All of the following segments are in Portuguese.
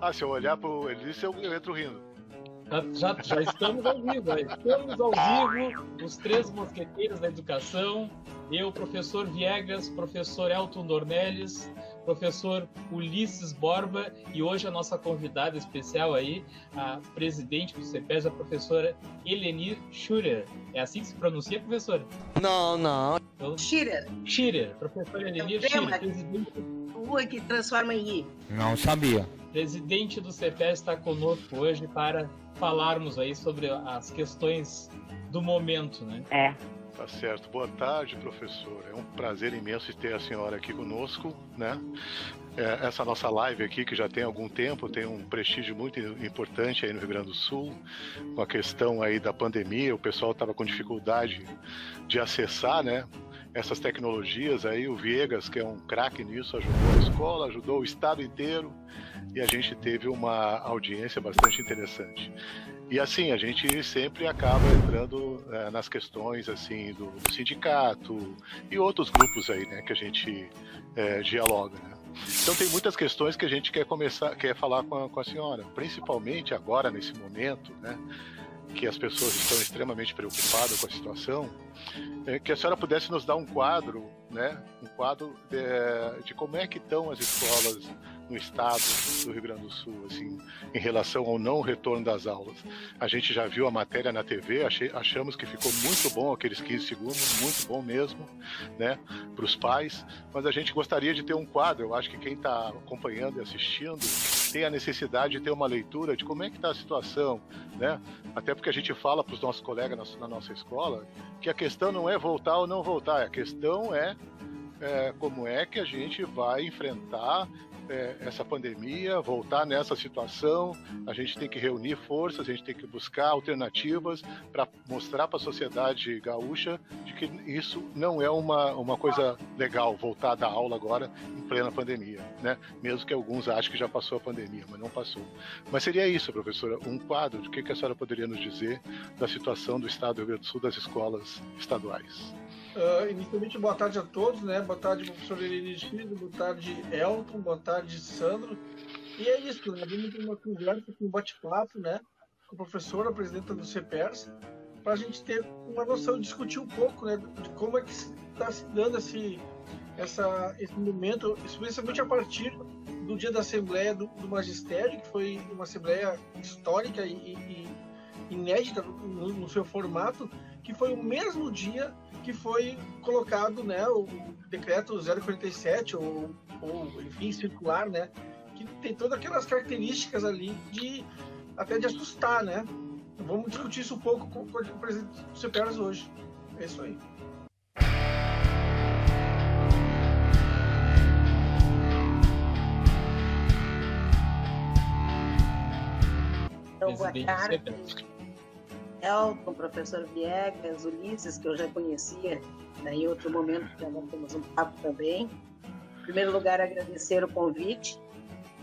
Ah, se eu olhar pro Elício, eu, eu entro rindo. Já, já estamos ao vivo, estamos ao vivo, os três mosqueteiros da educação, eu, professor Viegas, professor Elton Dornelles, professor Ulisses Borba e hoje a nossa convidada especial aí, a presidente do CEPES, a professora Elenir Schurer. É assim que se pronuncia, professora? Não, não. Então, Schurer. Schurer, professora Elenir Schurer, presidente... Rua que transforma em I. Não sabia. Presidente do CEPES está conosco hoje para falarmos aí sobre as questões do momento, né? É. Tá certo. Boa tarde, professor. É um prazer imenso ter a senhora aqui conosco, né? É, essa nossa live aqui, que já tem algum tempo, tem um prestígio muito importante aí no Rio Grande do Sul, com a questão aí da pandemia, o pessoal estava com dificuldade de acessar, né? Essas tecnologias aí, o Viegas, que é um craque nisso, ajudou a escola, ajudou o estado inteiro e a gente teve uma audiência bastante interessante. E assim, a gente sempre acaba entrando é, nas questões assim do, do, sindicato e outros grupos aí, né, que a gente é, dialoga, né? Então tem muitas questões que a gente quer começar, quer falar com a, com a senhora, principalmente agora nesse momento, né, que as pessoas estão extremamente preocupadas com a situação, é, que a senhora pudesse nos dar um quadro, né, um quadro de, de como é que estão as escolas no estado do Rio Grande do Sul, assim, em relação ao não retorno das aulas. A gente já viu a matéria na TV, achei, achamos que ficou muito bom aqueles 15 segundos, muito bom mesmo, né, para os pais, mas a gente gostaria de ter um quadro, eu acho que quem está acompanhando e assistindo tem a necessidade de ter uma leitura de como é que está a situação, né, até porque a gente fala para os nossos colegas na, na nossa escola que a questão não é voltar ou não voltar, a questão é é, como é que a gente vai enfrentar é, essa pandemia, voltar nessa situação. A gente tem que reunir forças, a gente tem que buscar alternativas para mostrar para a sociedade gaúcha de que isso não é uma, uma coisa legal, voltar da aula agora em plena pandemia, né? Mesmo que alguns achem que já passou a pandemia, mas não passou. Mas seria isso, professora, um quadro de que, que a senhora poderia nos dizer da situação do Estado do Rio Grande do Sul das escolas estaduais. Uh, inicialmente, boa tarde a todos, né? Boa tarde, professor Elenir boa tarde, Elton, boa tarde, Sandro. E é isso, né? Vamos ter uma conversa, um bate-papo, né? Com a professora, a presidenta do CEPERS, para a gente ter uma noção, discutir um pouco, né? De como é que está se dando esse, essa, esse momento, especialmente a partir do dia da Assembleia do, do Magistério, que foi uma Assembleia histórica e, e inédita no, no seu formato, que foi o mesmo dia que foi colocado né, o decreto 047, ou, ou enfim, circular, né, que tem todas aquelas características ali de até de assustar, né? Vamos discutir isso um pouco com, com o presidente do CPERS hoje. É isso aí. Então, boa tarde. Elton, professor Viegas, Ulisses, que eu já conhecia, né, em outro momento já temos um papo também. Em primeiro lugar, agradecer o convite.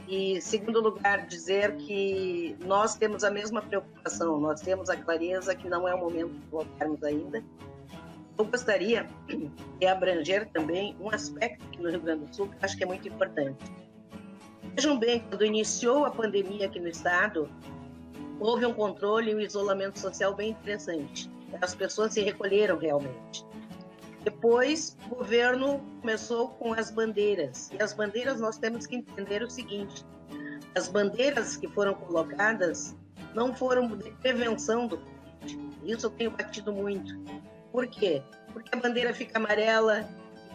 E, segundo lugar, dizer que nós temos a mesma preocupação, nós temos a clareza que não é o momento de voltarmos ainda. Eu gostaria de abranger também um aspecto aqui no Rio Grande do Sul que acho que é muito importante. Vejam bem, quando iniciou a pandemia aqui no estado, houve um controle e um isolamento social bem interessante. As pessoas se recolheram realmente. Depois, o governo começou com as bandeiras. E as bandeiras nós temos que entender o seguinte: as bandeiras que foram colocadas não foram de prevenção do Covid. Isso eu tenho batido muito. Por quê? Porque a bandeira fica amarela,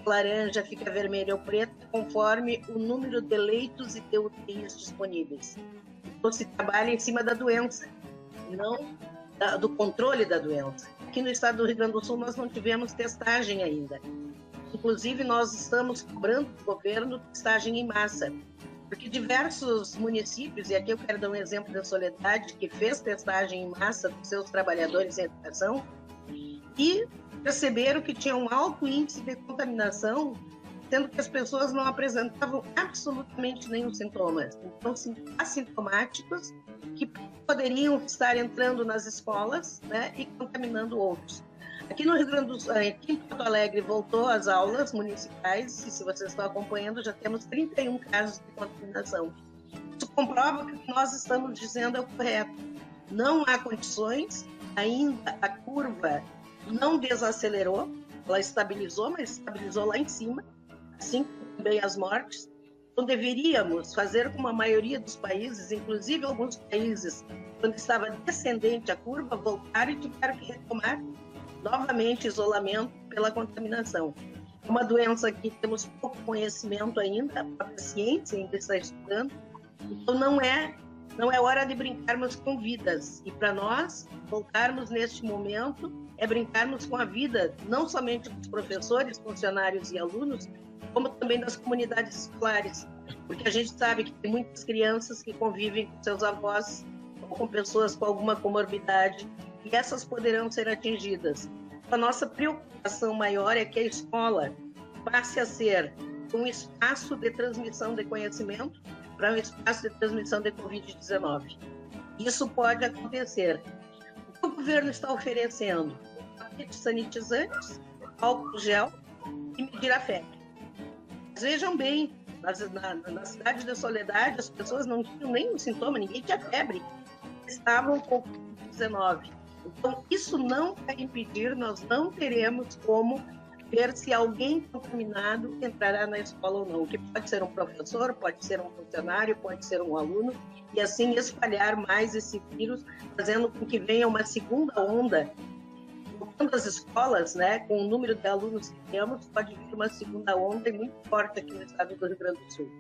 laranja, fica vermelha ou preta, conforme o número de leitos e de UTIs disponíveis então se trabalha em cima da doença, não da, do controle da doença. Aqui no estado do Rio Grande do Sul nós não tivemos testagem ainda. Inclusive nós estamos cobrando do governo testagem em massa, porque diversos municípios, e aqui eu quero dar um exemplo da Soledade, que fez testagem em massa dos seus trabalhadores em educação, e perceberam que tinha um alto índice de contaminação sendo que as pessoas não apresentavam absolutamente nenhum sintoma. Então, assintomáticos que poderiam estar entrando nas escolas né, e contaminando outros. Aqui no Rio Grande do Sul, aqui em Porto Alegre, voltou às aulas municipais, e se vocês estão acompanhando, já temos 31 casos de contaminação. Isso comprova que o que nós estamos dizendo é o correto. Não há condições, ainda a curva não desacelerou, ela estabilizou, mas estabilizou lá em cima, assim também as mortes. Então, deveríamos fazer como a maioria dos países, inclusive alguns países, quando estava descendente a curva, voltar e tiveram que retomar novamente isolamento pela contaminação. É uma doença que temos pouco conhecimento ainda, a ciência ainda está estudando, então não é não é hora de brincarmos com vidas. E para nós, voltarmos neste momento é brincarmos com a vida, não somente dos professores, funcionários e alunos, como também das comunidades escolares. Porque a gente sabe que tem muitas crianças que convivem com seus avós ou com pessoas com alguma comorbidade e essas poderão ser atingidas. A nossa preocupação maior é que a escola passe a ser um espaço de transmissão de conhecimento para um espaço de transmissão de Covid-19. Isso pode acontecer. O que o governo está oferecendo? Sanitizantes, álcool gel e medir a febre. Mas vejam bem, na, na, cidade da Soledade, as pessoas não tinham nenhum sintoma, ninguém tinha febre. Estavam com Covid-19. Então, isso não vai impedir, nós não teremos como ver se alguém contaminado entrará na escola ou não, que pode ser um professor, pode ser um funcionário, pode ser um aluno, e assim espalhar mais esse vírus, fazendo com que venha uma segunda onda. Voltando às escolas, né, com o número de alunos que temos, pode vir uma segunda onda muito forte aqui no estado do Rio Grande do Sul.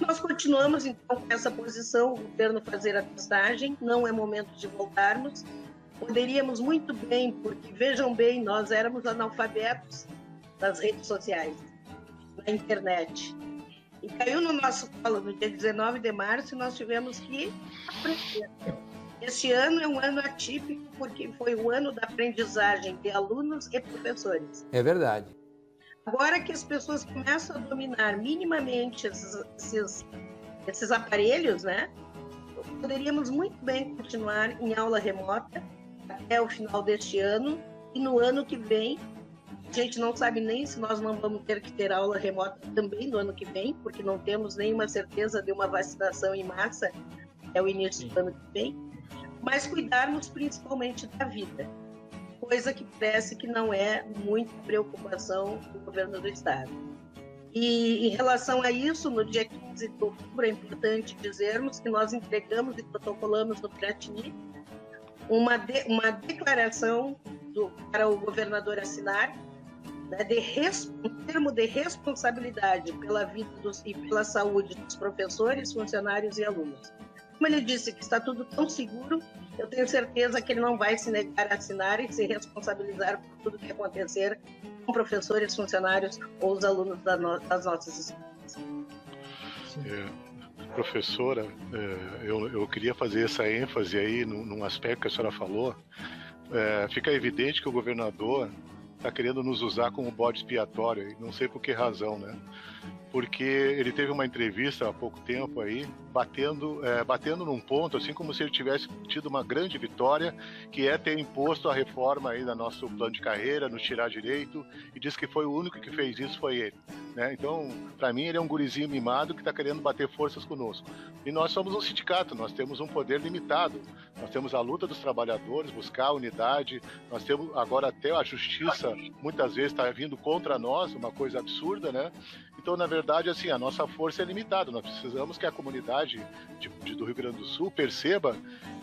Nós continuamos, então, com essa posição, o governo fazer a testagem, não é momento de voltarmos, Poderíamos muito bem, porque vejam bem, nós éramos analfabetos nas redes sociais, na internet. E caiu no nosso colo no dia 19 de março e nós tivemos que aprender. Este ano é um ano atípico porque foi o ano da aprendizagem de alunos e professores. É verdade. Agora que as pessoas começam a dominar minimamente esses, esses, esses aparelhos, né? Poderíamos muito bem continuar em aula remota até o final deste ano e no ano que vem a gente não sabe nem se nós não vamos ter que ter aula remota também no ano que vem, porque não temos nenhuma certeza de uma vacinação em massa é o início Sim. do ano que vem, mas cuidarmos principalmente da vida, coisa que parece que não é muita preocupação do governo do estado. E em relação a isso, no dia 15 de outubro, é importante dizermos que nós entregamos e protocolamos no Piratini uma, de, uma declaração do, para o governador assinar né, de um termo de responsabilidade pela vida dos, e pela saúde dos professores, funcionários e alunos. Como ele disse que está tudo tão seguro, eu tenho certeza que ele não vai se negar a assinar e se responsabilizar por tudo que acontecer com professores, funcionários ou os alunos da no, das nossas escolas. É professora, é, eu, eu queria fazer essa ênfase aí num, aspecto que a senhora falou. É, fica evidente que o governador está querendo nos usar como bode expiatório, e não sei por que razão, né? Porque ele teve uma entrevista há pouco tempo aí, batendo, é, batendo num ponto, assim como se ele tivesse tido uma grande vitória, que é ter imposto a reforma aí da nosso plano de carreira, nos tirar direito, e diz que foi o único que fez isso, foi ele. Né? Então, para mim, ele é um gurizinho mimado que está querendo bater forças conosco. E nós somos um sindicato, nós temos um poder limitado. Nós temos a luta dos trabalhadores, buscar a unidade, nós temos agora até a justiça, muitas vezes está vindo contra nós, uma coisa absurda, né? Então, na verdade, assim, a nossa força é limitada. Nós precisamos que a comunidade de, de, do Rio Grande do Sul perceba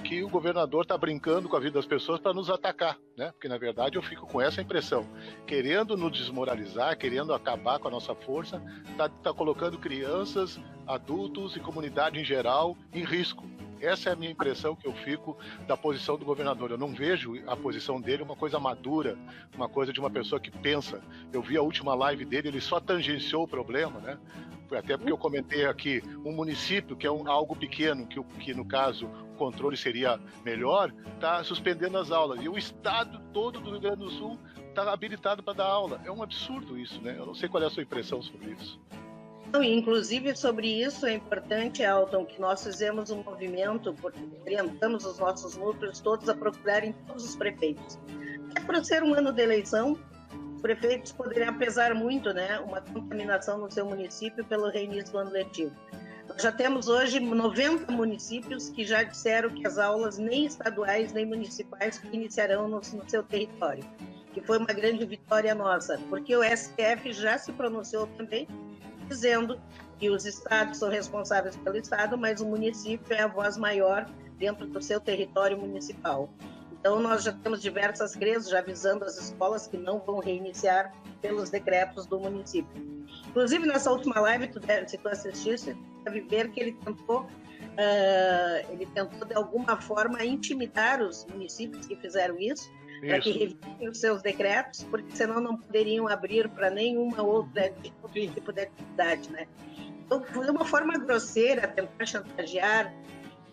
que o governador está brincando com a vida das pessoas para nos atacar, né? Porque, na verdade, eu fico com essa impressão. Querendo nos desmoralizar, querendo acabar com a nossa força, está tá colocando crianças, adultos e comunidade em geral em risco. Essa é a minha impressão que eu fico da posição do governador. Eu não vejo a posição dele uma coisa madura, uma coisa de uma pessoa que pensa. Eu vi a última live dele, ele só tangenciou o problema, né? Até porque eu comentei aqui, um município que é um, algo pequeno, que, que no caso o controle seria melhor, está suspendendo as aulas. E o estado todo do Rio Grande do Sul está habilitado para dar aula. É um absurdo isso, né? Eu não sei qual é a sua impressão sobre isso. Inclusive, sobre isso é importante, Elton, que nós fizemos um movimento, porque orientamos os nossos núcleos todos a procurarem todos os prefeitos. É para ser um ano de eleição, os prefeitos poderiam pesar muito, né, uma contaminação no seu município pelo reinício do ano letivo. Já temos hoje 90 municípios que já disseram que as aulas nem estaduais nem municipais iniciarão no, no seu território, que foi uma grande vitória nossa, porque o STF já se pronunciou também dizendo que os estados são responsáveis pelo estado, mas o município é a voz maior dentro do seu território municipal. Então, nós já temos diversas greves já avisando as escolas que não vão reiniciar pelos decretos do município. Inclusive, nessa última live, tu, se tu assistisse, deve ver que ele tentou, uh, ele tentou, de alguma forma, intimidar os municípios que fizeram isso, para que revisem os seus decretos, porque senão não poderiam abrir para nenhuma outra tipo de atividade, né? Então, foi uma forma grosseira tentar chantagear.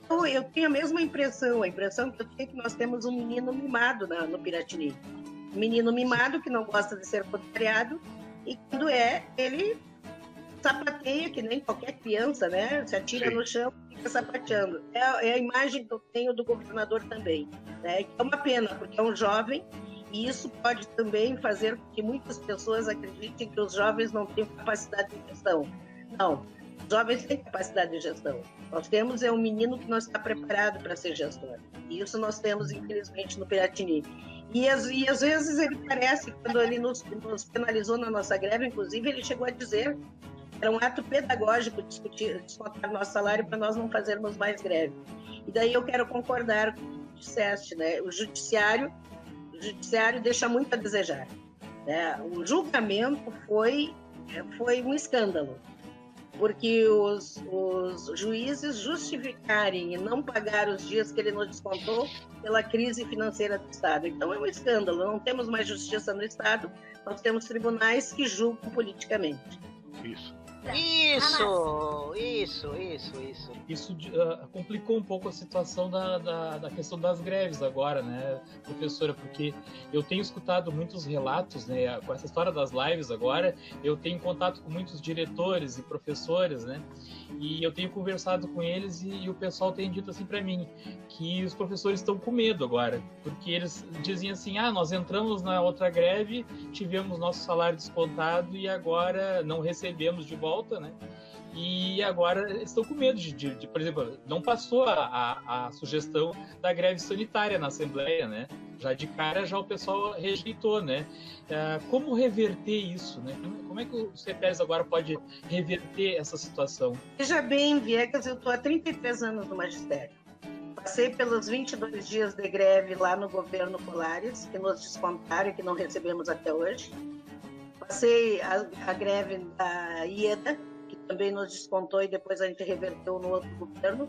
Então, eu tenho a mesma impressão, a impressão que eu tenho é que nós temos um menino mimado na, no Piratini. Um menino mimado que não gosta de ser contrariado e quando é, ele sapateia que nem qualquer criança, né? Se atira Sim. no chão fica sapateando. É, é, a imagem que eu tenho do governador também. Né? É uma pena, porque é um jovem e isso pode também fazer com que muitas pessoas acreditem que os jovens não têm capacidade de gestão. Não, os jovens têm capacidade de gestão. Nós temos é um menino que não está preparado para ser gestor. E isso nós temos, infelizmente, no Piratini. E, as, e às vezes ele parece, quando ele nos, nos penalizou na nossa greve, inclusive, ele chegou a dizer era um ato pedagógico discutir, descontar nosso salário para nós não fazermos mais greve. E daí eu quero concordar com o que disseste, né? O judiciário, o judiciário deixa muito a desejar. Né? O julgamento foi, foi um escândalo porque os, os juízes justificarem e não pagar os dias que ele nos descontou pela crise financeira do Estado. Então é um escândalo, não temos mais justiça no Estado, nós temos tribunais que julgam politicamente. Isso. Isso, isso, isso, isso. Isso uh, complicou um pouco a situação da, da, da, questão das greves agora, né, professora? Porque eu tenho escutado muitos relatos, né, com essa história das lives agora, eu tenho contato com muitos diretores e professores, né, e eu tenho conversado com eles e, e o pessoal tem dito assim para mim que os professores estão com medo agora, porque eles diziam assim: ah, nós entramos na outra greve, tivemos nosso salário descontado e agora não recebemos de volta, né? E agora estão com medo de, de, de por exemplo, não passou a, a, a, sugestão da greve sanitária na Assembleia, né? Já de cara já o pessoal rejeitou, né? É, como reverter isso, né? Como é que o CETES agora pode reverter essa situação? Veja bem, Viegas, eu estou há 33 anos no magistério. Passei pelos 22 dias de greve lá no governo Polares, que nos descontaram e que não recebemos até hoje. Passei a, a greve da IEDA, também nos descontou e depois a gente reverteu no outro governo.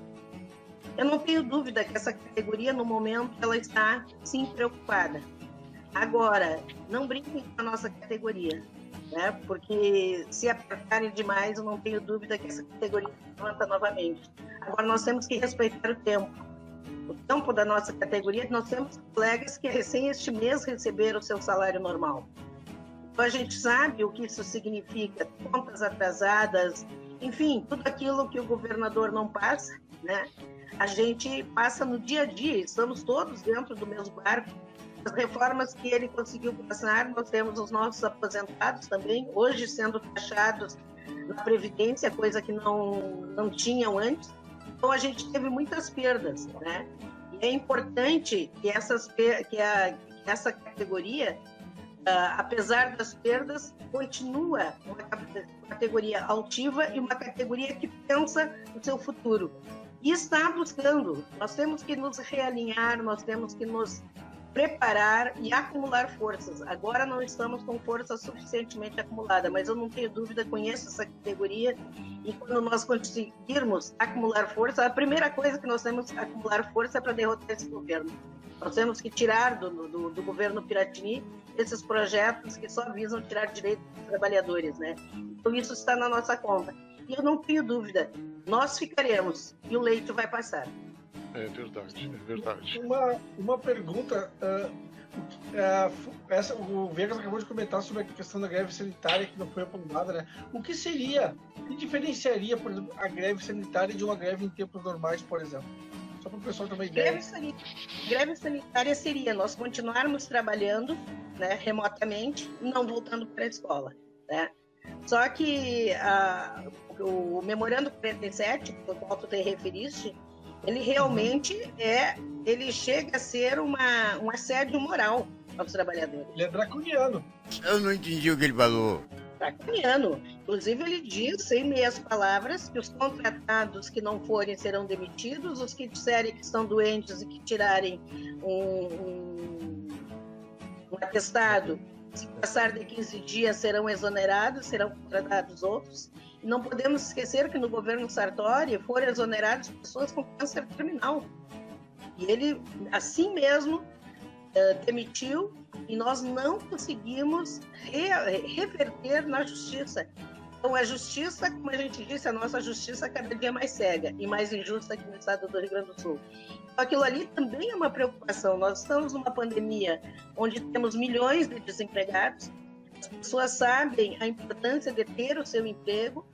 Eu não tenho dúvida que essa categoria, no momento, ela está sim preocupada. Agora, não brinquem com a nossa categoria, né? porque se apertarem demais, eu não tenho dúvida que essa categoria levanta novamente. Agora, nós temos que respeitar o tempo. O tempo da nossa categoria, nós temos colegas que recém este mês receberam o seu salário normal. Então, a gente sabe o que isso significa, contas atrasadas, enfim, tudo aquilo que o governador não passa, né? A gente passa no dia a dia, estamos todos dentro do mesmo barco. As reformas que ele conseguiu passar, nós temos os nossos aposentados também, hoje sendo taxados na Previdência, coisa que não, não tinham antes. Então, a gente teve muitas perdas, né? E é importante que, essas, que, a, que essa categoria Uh, apesar das perdas, continua uma categoria altiva e uma categoria que pensa no seu futuro. E está buscando. Nós temos que nos realinhar, nós temos que nos preparar e acumular forças. Agora não estamos com força suficientemente acumulada, mas eu não tenho dúvida, conheço essa categoria e quando nós conseguirmos acumular força, a primeira coisa que nós temos que acumular força é para derrotar esse governo. Nós temos que tirar do, do, do, governo Piratini esses projetos que só visam tirar direitos dos trabalhadores, né? Então isso está na nossa conta. E eu não tenho dúvida, nós ficaremos e o leite vai passar. É verdade, é verdade. Uma, uma pergunta, uh, uh, essa, o Vegas acabou de comentar sobre a questão da greve sanitária que não foi aprovada, né? O que seria, o que diferenciaria, por exemplo, a greve sanitária de uma greve em tempos normais, por exemplo? Só para o pessoal ter uma ideia. Greve sanitária, greve sanitária seria nós continuarmos trabalhando né, remotamente, não voltando para a escola. Né? Só que a, o memorando 47, ao qual tu te referiste, ele realmente é, ele chega a ser uma, um assédio moral aos trabalhadores. Ele é draconiano. Eu não entendi o que ele falou. Draconiano. Inclusive, ele diz, em meias palavras, que os contratados que não forem serão demitidos, os que disserem que estão doentes e que tirarem um, um, um atestado, se passar de 15 dias, serão exonerados, serão contratados outros. E não podemos esquecer que no governo Sartori foram exonerados pessoas com câncer terminal. E ele, assim mesmo, demitiu e nós não conseguimos re reverter na justiça. Então, a justiça, como a gente disse, a nossa justiça cada dia mais cega e mais injusta aqui no estado do Rio Grande do Sul. Então, aquilo ali também é uma preocupação. Nós estamos numa pandemia onde temos milhões de desempregados, as pessoas sabem a importância de ter o seu emprego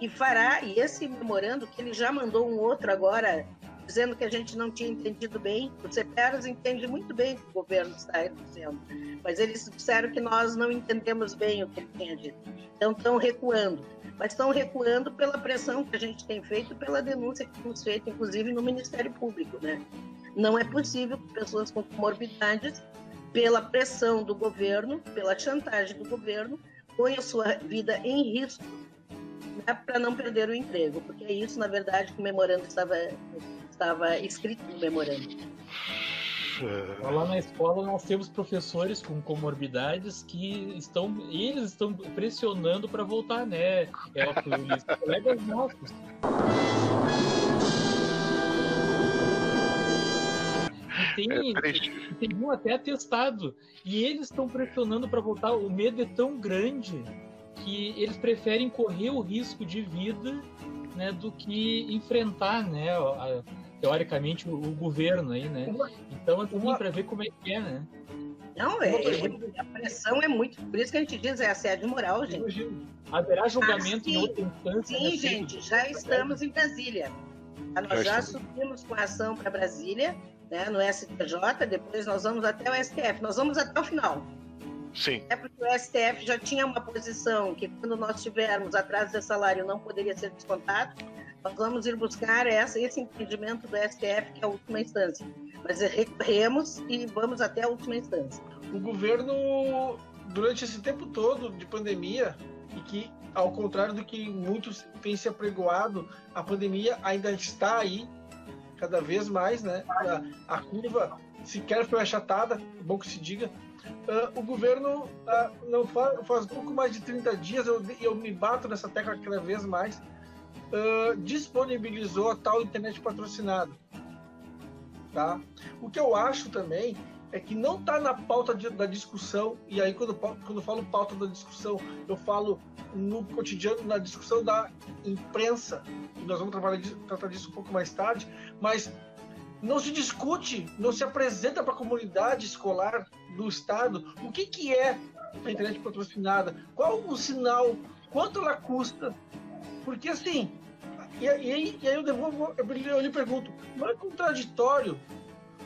e fará, e esse memorando, que ele já mandou um outro agora dizendo que a gente não tinha entendido bem. O CEPERAS entende muito bem o que o governo está dizendo, mas eles disseram que nós não entendemos bem o que ele tinha dito. Então estão recuando, mas estão recuando pela pressão que a gente tem feito, pela denúncia que temos feito, inclusive no Ministério Público, né? Não é possível que pessoas com comorbidades, pela pressão do governo, pela chantagem do governo, ponham sua vida em risco né, para não perder o emprego, porque é isso, na verdade, que o memorando estava estava escrito no memorando. É. Lá na escola nós temos professores com comorbidades que estão, eles estão pressionando para voltar, né? É o colegas nossos. tem, é tem um até atestado. E eles estão pressionando para voltar. O medo é tão grande que eles preferem correr o risco de vida né, do que enfrentar né, a, teoricamente, o, o governo aí, né? Então, assim, para ver como é que é, né? Não, é, é, a pressão é muito. Por isso que a gente diz é assédio moral, gente. Haverá julgamento ah, em outra instância? Sim, gente, já estamos em Brasília. Ah, nós já subimos com a ação para Brasília, né, no STJ, depois nós vamos até o STF. Nós vamos até o final. Sim. É porque o STF já tinha uma posição que, quando nós tivermos atraso de salário, não poderia ser descontado. Nós vamos ir buscar essa, esse entendimento do STF, que é a última instância. Mas recorremos e vamos até a última instância. O governo, durante esse tempo todo de pandemia, e que, ao contrário do que muitos têm se apregoado, a pandemia ainda está aí, cada vez mais, né? A, a curva sequer foi achatada, é bom que se diga. Uh, o governo, uh, não faz, faz pouco mais de 30 dias, eu, eu me bato nessa tecla cada vez mais, uh, disponibilizou a tal internet patrocinada. Tá? O que eu acho também é que não está na pauta de, da discussão, e aí quando, quando eu falo pauta da discussão, eu falo no cotidiano, na discussão da imprensa, e nós vamos trabalhar, tratar disso um pouco mais tarde, mas não se discute, não se apresenta para a comunidade escolar do Estado o que, que é a internet patrocinada, qual o sinal, quanto ela custa, porque assim, e, aí, e aí eu, devolvo, eu lhe pergunto, não é contraditório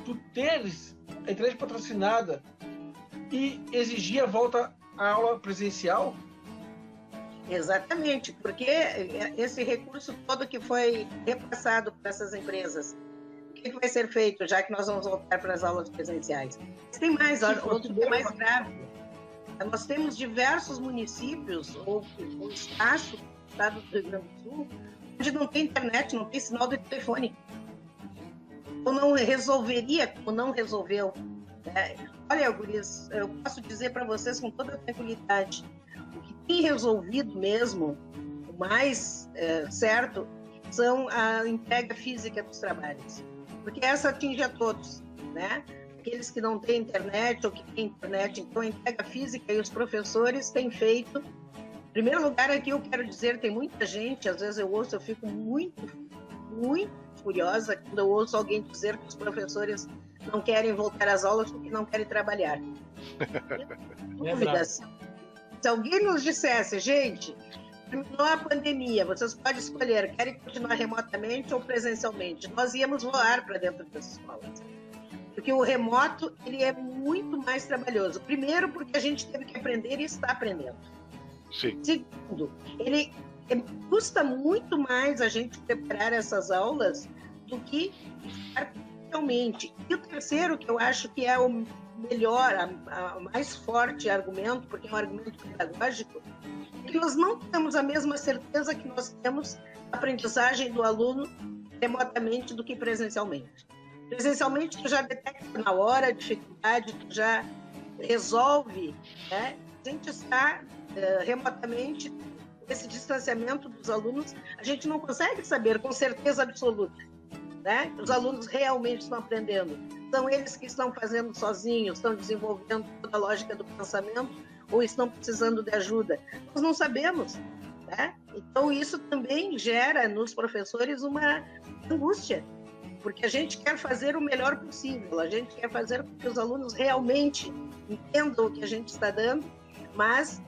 tu teres a internet patrocinada e exigir a volta à aula presencial? Exatamente, porque esse recurso todo que foi repassado para essas empresas, o que vai ser feito, já que nós vamos voltar para as aulas presenciais? Tem mais, outro que é mais grave. Nós temos diversos municípios ou, ou espaços estado do Rio Grande do Sul, onde não tem internet, não tem sinal de telefone. Ou não resolveria, ou não resolveu. É, olha, Guris, eu posso dizer para vocês com toda tranquilidade, o que tem resolvido mesmo, o mais é, certo, são a entrega física dos trabalhos. Porque essa atinge a todos, né? Aqueles que não têm internet ou que têm internet, então a entrega física e os professores têm feito primeiro lugar, aqui eu quero dizer, tem muita gente, às vezes eu ouço, eu fico muito, muito furiosa quando eu ouço alguém dizer que os professores não querem voltar às aulas porque não querem trabalhar. Dúvidas. Se alguém nos dissesse, gente, terminou a pandemia, vocês podem escolher, querem continuar remotamente ou presencialmente, nós íamos voar para dentro das escolas. Porque o remoto, ele é muito mais trabalhoso. Primeiro porque a gente teve que aprender e está aprendendo. Sim. Segundo, ele é, custa muito mais a gente preparar essas aulas do que realmente. E o terceiro, que eu acho que é o melhor, a mais forte argumento, porque é um argumento pedagógico, é que nós não temos a mesma certeza que nós temos aprendizagem do aluno remotamente do que presencialmente. Presencialmente, tu já detecta na hora a dificuldade, tu já resolve, né? A gente está uh, remotamente, esse distanciamento dos alunos, a gente não consegue saber com certeza absoluta, né? Os alunos realmente estão aprendendo. São eles que estão fazendo sozinhos, estão desenvolvendo toda a lógica do pensamento ou estão precisando de ajuda. Nós não sabemos, né? Então isso também gera nos professores uma angústia, porque a gente quer fazer o melhor possível, a gente quer fazer com que os alunos realmente entendam o que a gente está dando, mas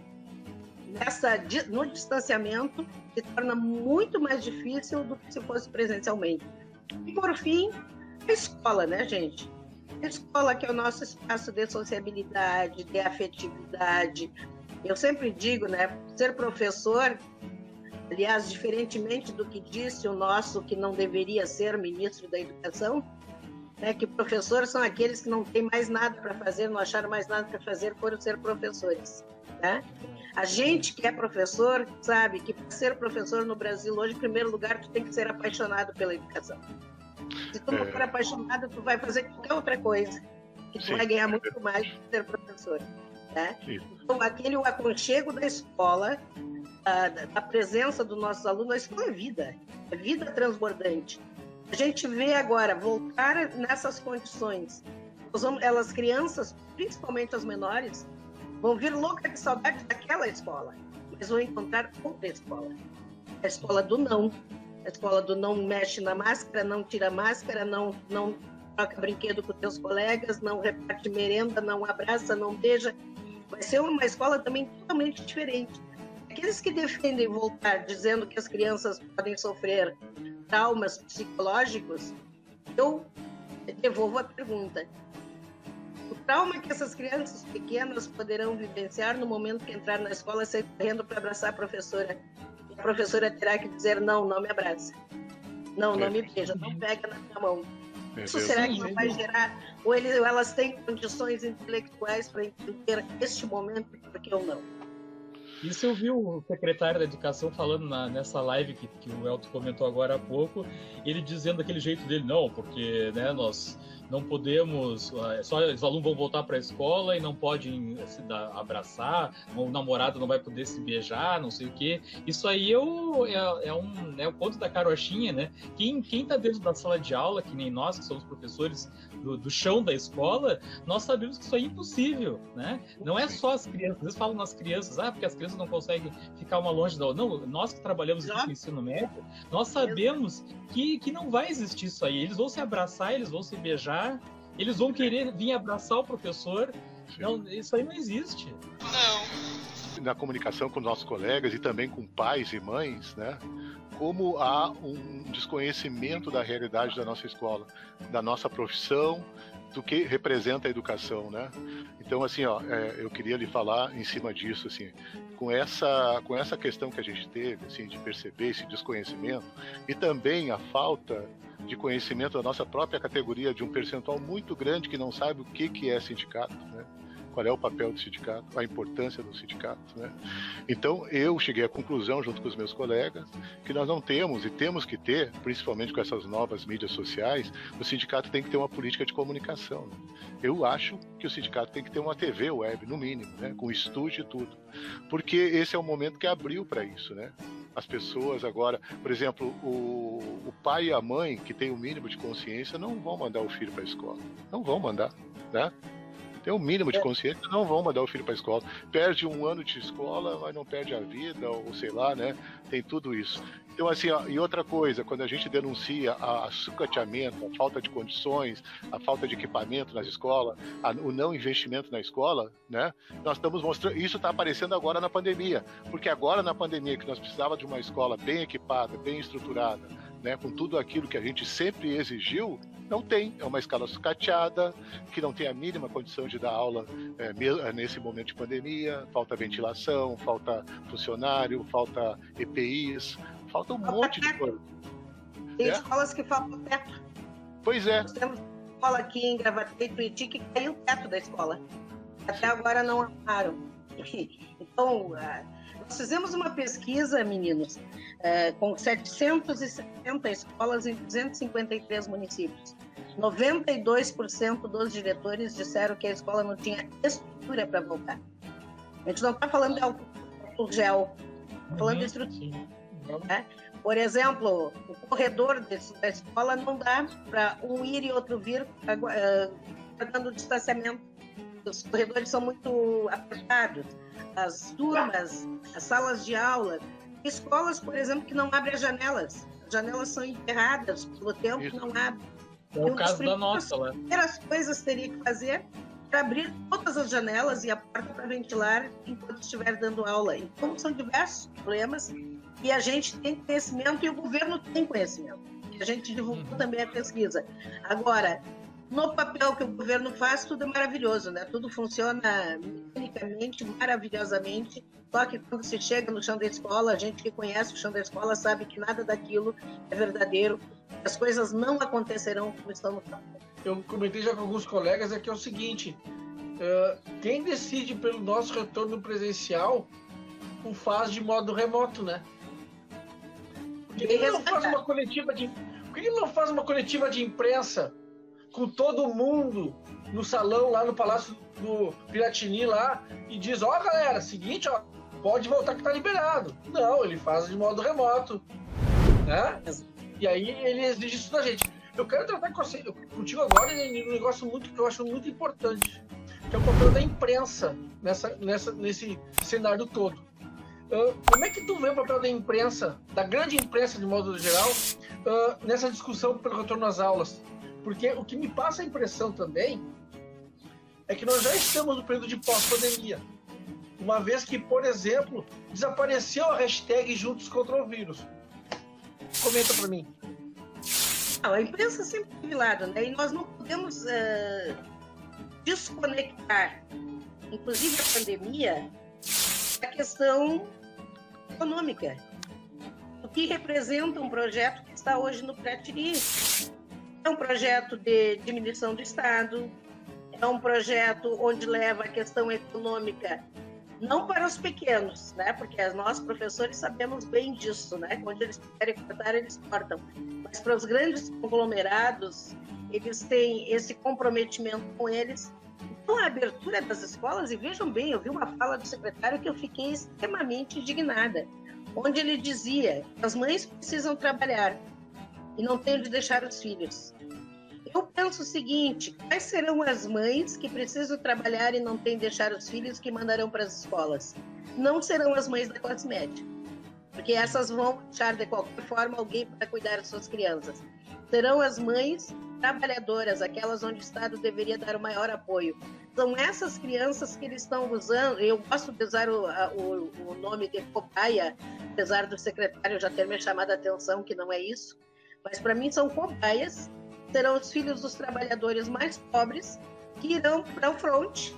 nessa, no distanciamento se torna muito mais difícil do que se fosse presencialmente. E por fim, a escola, né, gente? A escola que é o nosso espaço de sociabilidade, de afetividade. Eu sempre digo, né, ser professor Aliás, diferentemente do que disse o nosso, que não deveria ser ministro da Educação, né, que professores são aqueles que não têm mais nada para fazer, não acharam mais nada para fazer, foram ser professores. Né? A gente que é professor sabe que para ser professor no Brasil hoje, em primeiro lugar, tu tem que ser apaixonado pela educação. Se tu não é... for apaixonado, tu vai fazer qualquer outra coisa, que tu Sim. vai ganhar muito mais do que ser professor. Né? Então, aquele o aconchego da escola da, da presença dos nossos alunos, isso é vida, é vida transbordante. A gente vê agora voltar nessas condições. Elas, crianças, principalmente as menores, vão vir louca de saudade daquela escola, mas vão encontrar outra escola. A escola do não. A escola do não mexe na máscara, não tira máscara, não, não troca brinquedo com teus colegas, não reparte merenda, não abraça, não beija. Vai ser uma escola também totalmente diferente. Aqueles que defendem voltar dizendo que as crianças podem sofrer traumas psicológicos, eu devolvo a pergunta. O trauma que essas crianças pequenas poderão vivenciar no momento que entrar na escola, sair correndo para abraçar a professora. E a professora terá que dizer: não, não me abraça. Não, não me beija, não pega na minha mão. Isso será que não vai gerar? Ou elas têm condições intelectuais para entender este momento, porque eu não? Isso eu vi o secretário da Educação falando na, nessa live que, que o Elton comentou agora há pouco, ele dizendo daquele jeito dele, não, porque né, nós não podemos, ah, só os alunos vão voltar para a escola e não podem se dar, abraçar, o namorado não vai poder se beijar, não sei o quê. Isso aí é, o, é, é um é o ponto da carochinha, né? Quem, quem tá dentro da sala de aula, que nem nós, que somos professores do, do chão da escola, nós sabemos que isso é impossível, né? Não é só as crianças, eles falam nas crianças, ah, porque as crianças não conseguem ficar uma longe da outra. Não, nós que trabalhamos no ensino médio, nós sabemos que, que não vai existir isso aí. Eles vão se abraçar, eles vão se beijar, eles vão querer vir abraçar o professor. Não, isso aí não existe. Não. Na comunicação com nossos colegas e também com pais e mães, né? como há um desconhecimento da realidade da nossa escola, da nossa profissão, do que representa a educação, né? Então, assim, ó, é, eu queria lhe falar em cima disso, assim, com essa, com essa questão que a gente teve, assim, de perceber esse desconhecimento e também a falta de conhecimento da nossa própria categoria de um percentual muito grande que não sabe o que que é sindicato, né? Qual é o papel do sindicato, a importância do sindicato. Né? Então, eu cheguei à conclusão, junto com os meus colegas, que nós não temos e temos que ter, principalmente com essas novas mídias sociais, o sindicato tem que ter uma política de comunicação. Né? Eu acho que o sindicato tem que ter uma TV web, no mínimo, né? com estúdio e tudo, porque esse é o momento que abriu para isso. Né? As pessoas agora, por exemplo, o, o pai e a mãe que tem o mínimo de consciência não vão mandar o filho para a escola, não vão mandar, né? Tem um mínimo de é. consciência, não vão mandar o filho para a escola. Perde um ano de escola, mas não perde a vida, ou sei lá, né? Tem tudo isso. Então, assim, ó, e outra coisa, quando a gente denuncia a, a sucateamento, a falta de condições, a falta de equipamento nas escolas, a, o não investimento na escola, né? Nós estamos mostrando, isso está aparecendo agora na pandemia, porque agora na pandemia que nós precisávamos de uma escola bem equipada, bem estruturada, né, com tudo aquilo que a gente sempre exigiu, Não tem, é uma escala sucateada, que não tem a mínima condição de dar aula é, nesse momento de pandemia, falta ventilação, falta funcionário, falta EPIs, falta um falta monte teto. de coisa. Tem é? escolas que faltam teto. Pois é. Nós temos escola aqui em Gravataí, Tuiuti, que caiu o teto da escola. Até agora não arrumaram. Então, nós fizemos uma pesquisa, meninos, é, com 770 escolas em 253 municípios. 92% dos diretores disseram que a escola não tinha estrutura para voltar. A gente não está falando de álcool gel, está falando de estrutura. Né? Por exemplo, o corredor da escola não dá para um ir e outro vir, guardando o distanciamento. Os corredores são muito apertados as turmas, as salas de aula. Escolas, por exemplo, que não abrem as janelas. As janelas são enterradas pelo tempo, Isso. não abrem. É o caso da nossa lá. As coisas teria que fazer para abrir todas as janelas e a porta para ventilar enquanto estiver dando aula. Então, são diversos problemas e a gente tem conhecimento e o governo tem conhecimento. E a gente divulgou uhum. também a pesquisa. Agora, no papel que o governo faz, tudo é maravilhoso, né? Tudo funciona mecanicamente, maravilhosamente. Só que quando se chega no chão da escola, a gente que conhece o chão da escola sabe que nada daquilo é verdadeiro. As coisas não acontecerão como estão no papel. Eu comentei já com alguns colegas é que é o seguinte: uh, quem decide pelo nosso retorno presencial o faz de modo remoto, né? Por que, que não faz uma coletiva de, por que não faz uma coletiva de imprensa? Com todo mundo no salão lá no Palácio do Piratini lá e diz: Ó, oh, galera, seguinte, ó, pode voltar que tá liberado. Não, ele faz de modo remoto. Né? E aí ele exige isso da gente. Eu quero tratar contigo agora um negócio muito que eu acho muito importante, que é o papel da imprensa nessa, nessa, nesse cenário todo. Uh, como é que tu vê o papel da imprensa, da grande imprensa de modo geral, uh, nessa discussão pelo retorno às aulas? Porque o que me passa a impressão também é que nós já estamos no período de pós-pandemia. Uma vez que, por exemplo, desapareceu a hashtag Juntos contra o Vírus. Comenta para mim. a imprensa sempre teve lado, né? E nós não podemos uh, desconectar, inclusive a pandemia, da questão econômica. O que representa um projeto que está hoje no pré-tiri é um projeto de diminuição do Estado, é um projeto onde leva a questão econômica não para os pequenos, né? Porque nós professores sabemos bem disso, né? Onde eles querem cortar, eles cortam. Mas para os grandes conglomerados, eles têm esse comprometimento com eles. Então, a abertura das escolas, e vejam bem, eu vi uma fala do secretário que eu fiquei extremamente indignada, onde ele dizia as mães precisam trabalhar e não têm de deixar os filhos eu penso o seguinte: quais serão as mães que precisam trabalhar e não têm deixar os filhos que mandarão para as escolas? Não serão as mães da classe média, porque essas vão deixar de qualquer forma alguém para cuidar das suas crianças. Serão as mães trabalhadoras, aquelas onde o Estado deveria dar o maior apoio. São essas crianças que eles estão usando. Eu gosto de usar o, o, o nome de cobaia, apesar do secretário já ter me chamado a atenção que não é isso, mas para mim são cobaias serão os filhos dos trabalhadores mais pobres que irão para o fronte.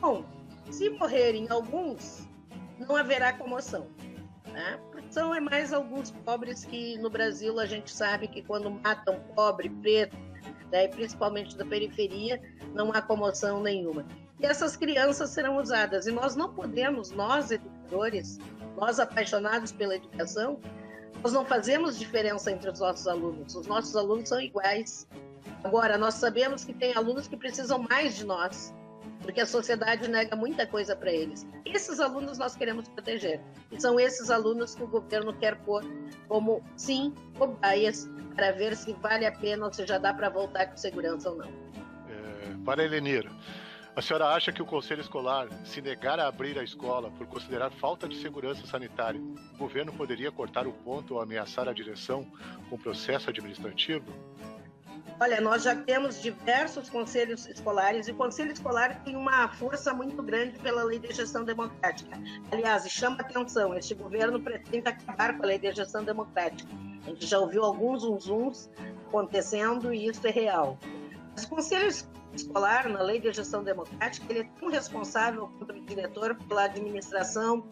Bom, se morrerem alguns, não haverá comoção. Né? São mais alguns pobres que no Brasil a gente sabe que quando matam pobre, preto, né, principalmente da periferia, não há comoção nenhuma. E essas crianças serão usadas. E nós não podemos, nós educadores, nós apaixonados pela educação, nós não fazemos diferença entre os nossos alunos. Os nossos alunos são iguais. Agora, nós sabemos que tem alunos que precisam mais de nós, porque a sociedade nega muita coisa para eles. Esses alunos nós queremos proteger. E são esses alunos que o governo quer pôr como, sim, cobaias, para ver se vale a pena ou se já dá para voltar com segurança ou não. É, para Elenir, a senhora acha que o conselho escolar, se negar a abrir a escola por considerar falta de segurança sanitária, o governo poderia cortar o ponto ou ameaçar a direção com processo administrativo? Olha, nós já temos diversos conselhos escolares e o conselho escolar tem uma força muito grande pela lei de gestão democrática. Aliás, chama atenção, este governo pretende acabar com a lei de gestão democrática. A gente já ouviu alguns uns acontecendo e isso é real. Os conselhos escolar, na lei de gestão democrática, ele é tão responsável quanto o diretor pela administração,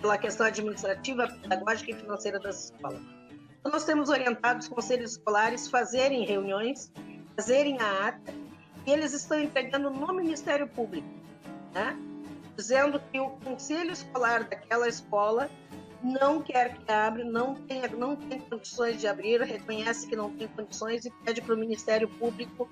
pela questão administrativa, pedagógica e financeira das escolas. Então, nós temos orientado os conselhos escolares fazerem reuniões, fazerem a ata, e eles estão entregando no Ministério Público, né? dizendo que o conselho escolar daquela escola não quer que abra, não tem, não tem condições de abrir, reconhece que não tem condições e pede para o Ministério Público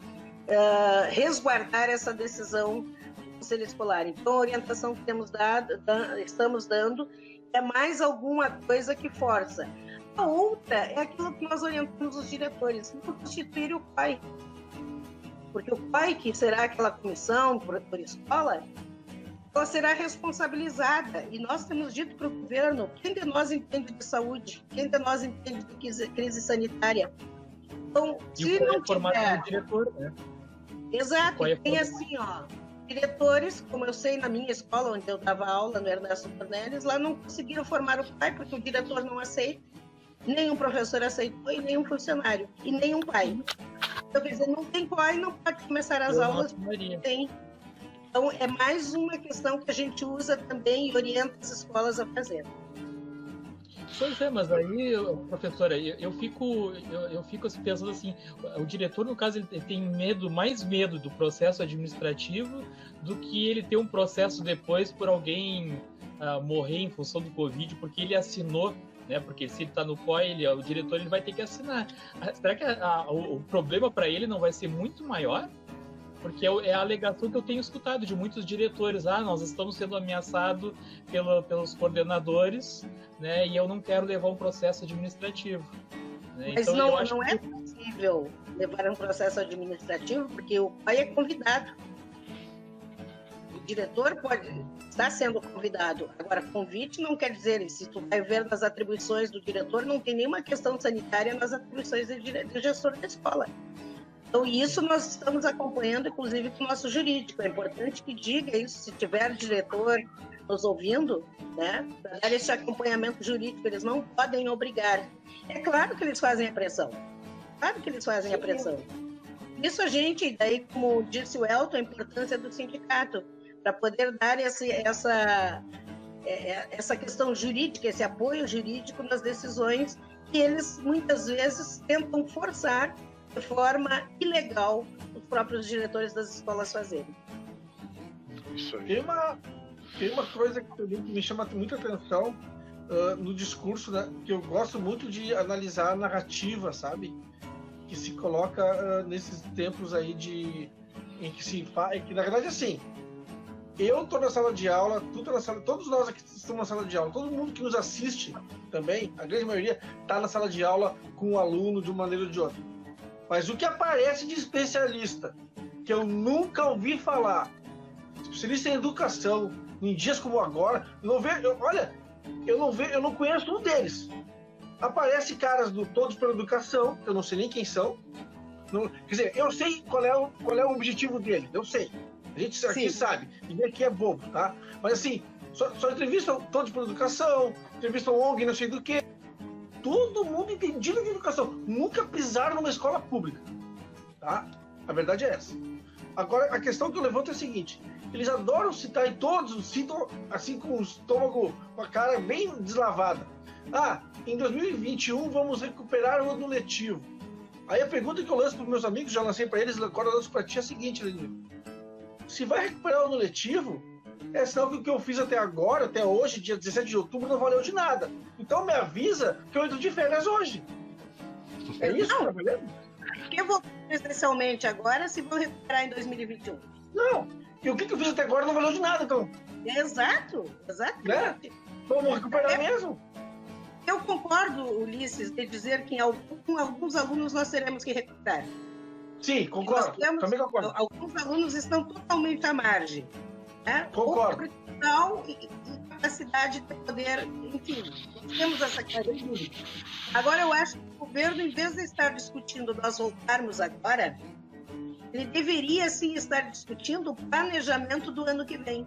uh, resguardar essa decisão do Conselho Escolar. Então, a orientação que temos dado, da, estamos dando é mais alguma coisa que força. A outra é aquilo que nós orientamos os diretores, não constituir o pai. Porque o pai, que será aquela comissão por, por escola, ela será responsabilizada. E nós temos dito para o governo: quem de nós entende de saúde? Quem de nós entende de crise, sanitária? Então, e se não tiver... diretor, né? Exato, é tem assim, ó, diretores, como eu sei na minha escola, onde eu dava aula no Ernesto Cornelis, lá não conseguiram formar o pai, porque o diretor não aceita, nenhum professor aceitou e nenhum funcionário, e nenhum pai. Então, quer dizer, não tem pai, não pode começar as eu aulas, tem. Então, é mais uma questão que a gente usa também e orienta as escolas a fazer. Pois é, mas aí, professora, eu, eu fico, eu, eu, fico assim, pensando assim, o diretor, no caso, ele tem medo, mais medo do processo administrativo do que ele ter um processo depois por alguém uh, morrer em função do Covid, porque ele assinou né? Porque se ele está no COI, ele, o diretor ele vai ter que assinar. Ah, será que a, a, o, o, problema para ele não vai ser muito maior? Porque é, a alegação que eu tenho escutado de muitos diretores. Ah, nós estamos sendo ameaçados pelo, pelos coordenadores, né? E eu não quero levar um processo administrativo. Né? Mas então, não, não é possível levar um processo administrativo porque o pai é convidado. O diretor pode estar sendo convidado. Agora, convite não quer dizer, se tu vai ver nas atribuições do diretor, não tem nenhuma questão sanitária nas atribuições de gestor da escola. Então, isso nós estamos acompanhando, inclusive, com o nosso jurídico. É importante que diga isso, se tiver diretor nos ouvindo, né, para dar esse acompanhamento jurídico. Eles não podem obrigar. É claro que eles fazem a pressão. Claro que eles fazem a pressão. Isso a gente, daí, como disse o Elton, a importância do sindicato, para poder dar esse, essa, é, é, essa questão jurídica, esse apoio jurídico nas decisões que eles, muitas vezes, tentam forçar forma ilegal os próprios diretores das escolas fazerem. Isso aí. Tem uma, tem uma coisa que me chama muita atenção uh, no discurso, né, que eu gosto muito de analisar a narrativa, sabe? Que se coloca uh, nesses tempos aí de em que se faz, que na verdade assim, eu tô na sala de aula, tu tá na sala, todos nós aqui estamos na sala de aula, todo mundo que nos assiste também, a grande maioria tá na sala de aula com o um aluno de uma maneira ou de outra. Mas o que aparece de especialista, que eu nunca ouvi falar, especialista em educação, em dias como agora, eu não vejo, eu, olha, eu não vejo, eu não conheço um deles. Aparece caras do Todos para Educação, que eu não sei nem quem são. Não, quer dizer, eu sei qual é, o, qual é o objetivo dele, eu sei. A gente aqui Sim. sabe, ninguém aqui é bobo, tá? Mas assim, só, só entrevistam Todos para Educação, entrevistam ONG, não sei do que todo mundo entendido de educação. Nunca pisaram numa escola pública. Tá? A verdade é essa. Agora, a questão que eu levanto é a seguinte: eles adoram citar e todos citam assim com o estômago, com a cara bem deslavada. Ah, em 2021 vamos recuperar o ano letivo. Aí a pergunta que eu lanço para meus amigos, já lancei para eles, agora eu lanço para ti é a seguinte, Lenir. Se vai recuperar o ano letivo, é sinal que o que eu fiz até agora, até hoje, dia 17 de outubro, não valeu de nada. Então me avisa que eu entro de férias hoje. É isso não, que tá Eu vou presencialmente agora se vou recuperar em 2021. Não. E o que, eu fiz até agora não valeu de nada, então. Exato, exato. Né? Vamos recuperar mesmo. Eu concordo, Ulisses, de dizer que em algum, alguns alunos nós teremos que recuperar. Sim, concordo. Temos, Também concordo. Alguns alunos estão totalmente à margem. Né? Concordo. Ou e, e capacidade de poder, enfim, temos essa característica. Agora, eu acho que o governo, em vez de estar discutindo nós voltarmos agora, ele deveria sim estar discutindo o planejamento do ano que vem.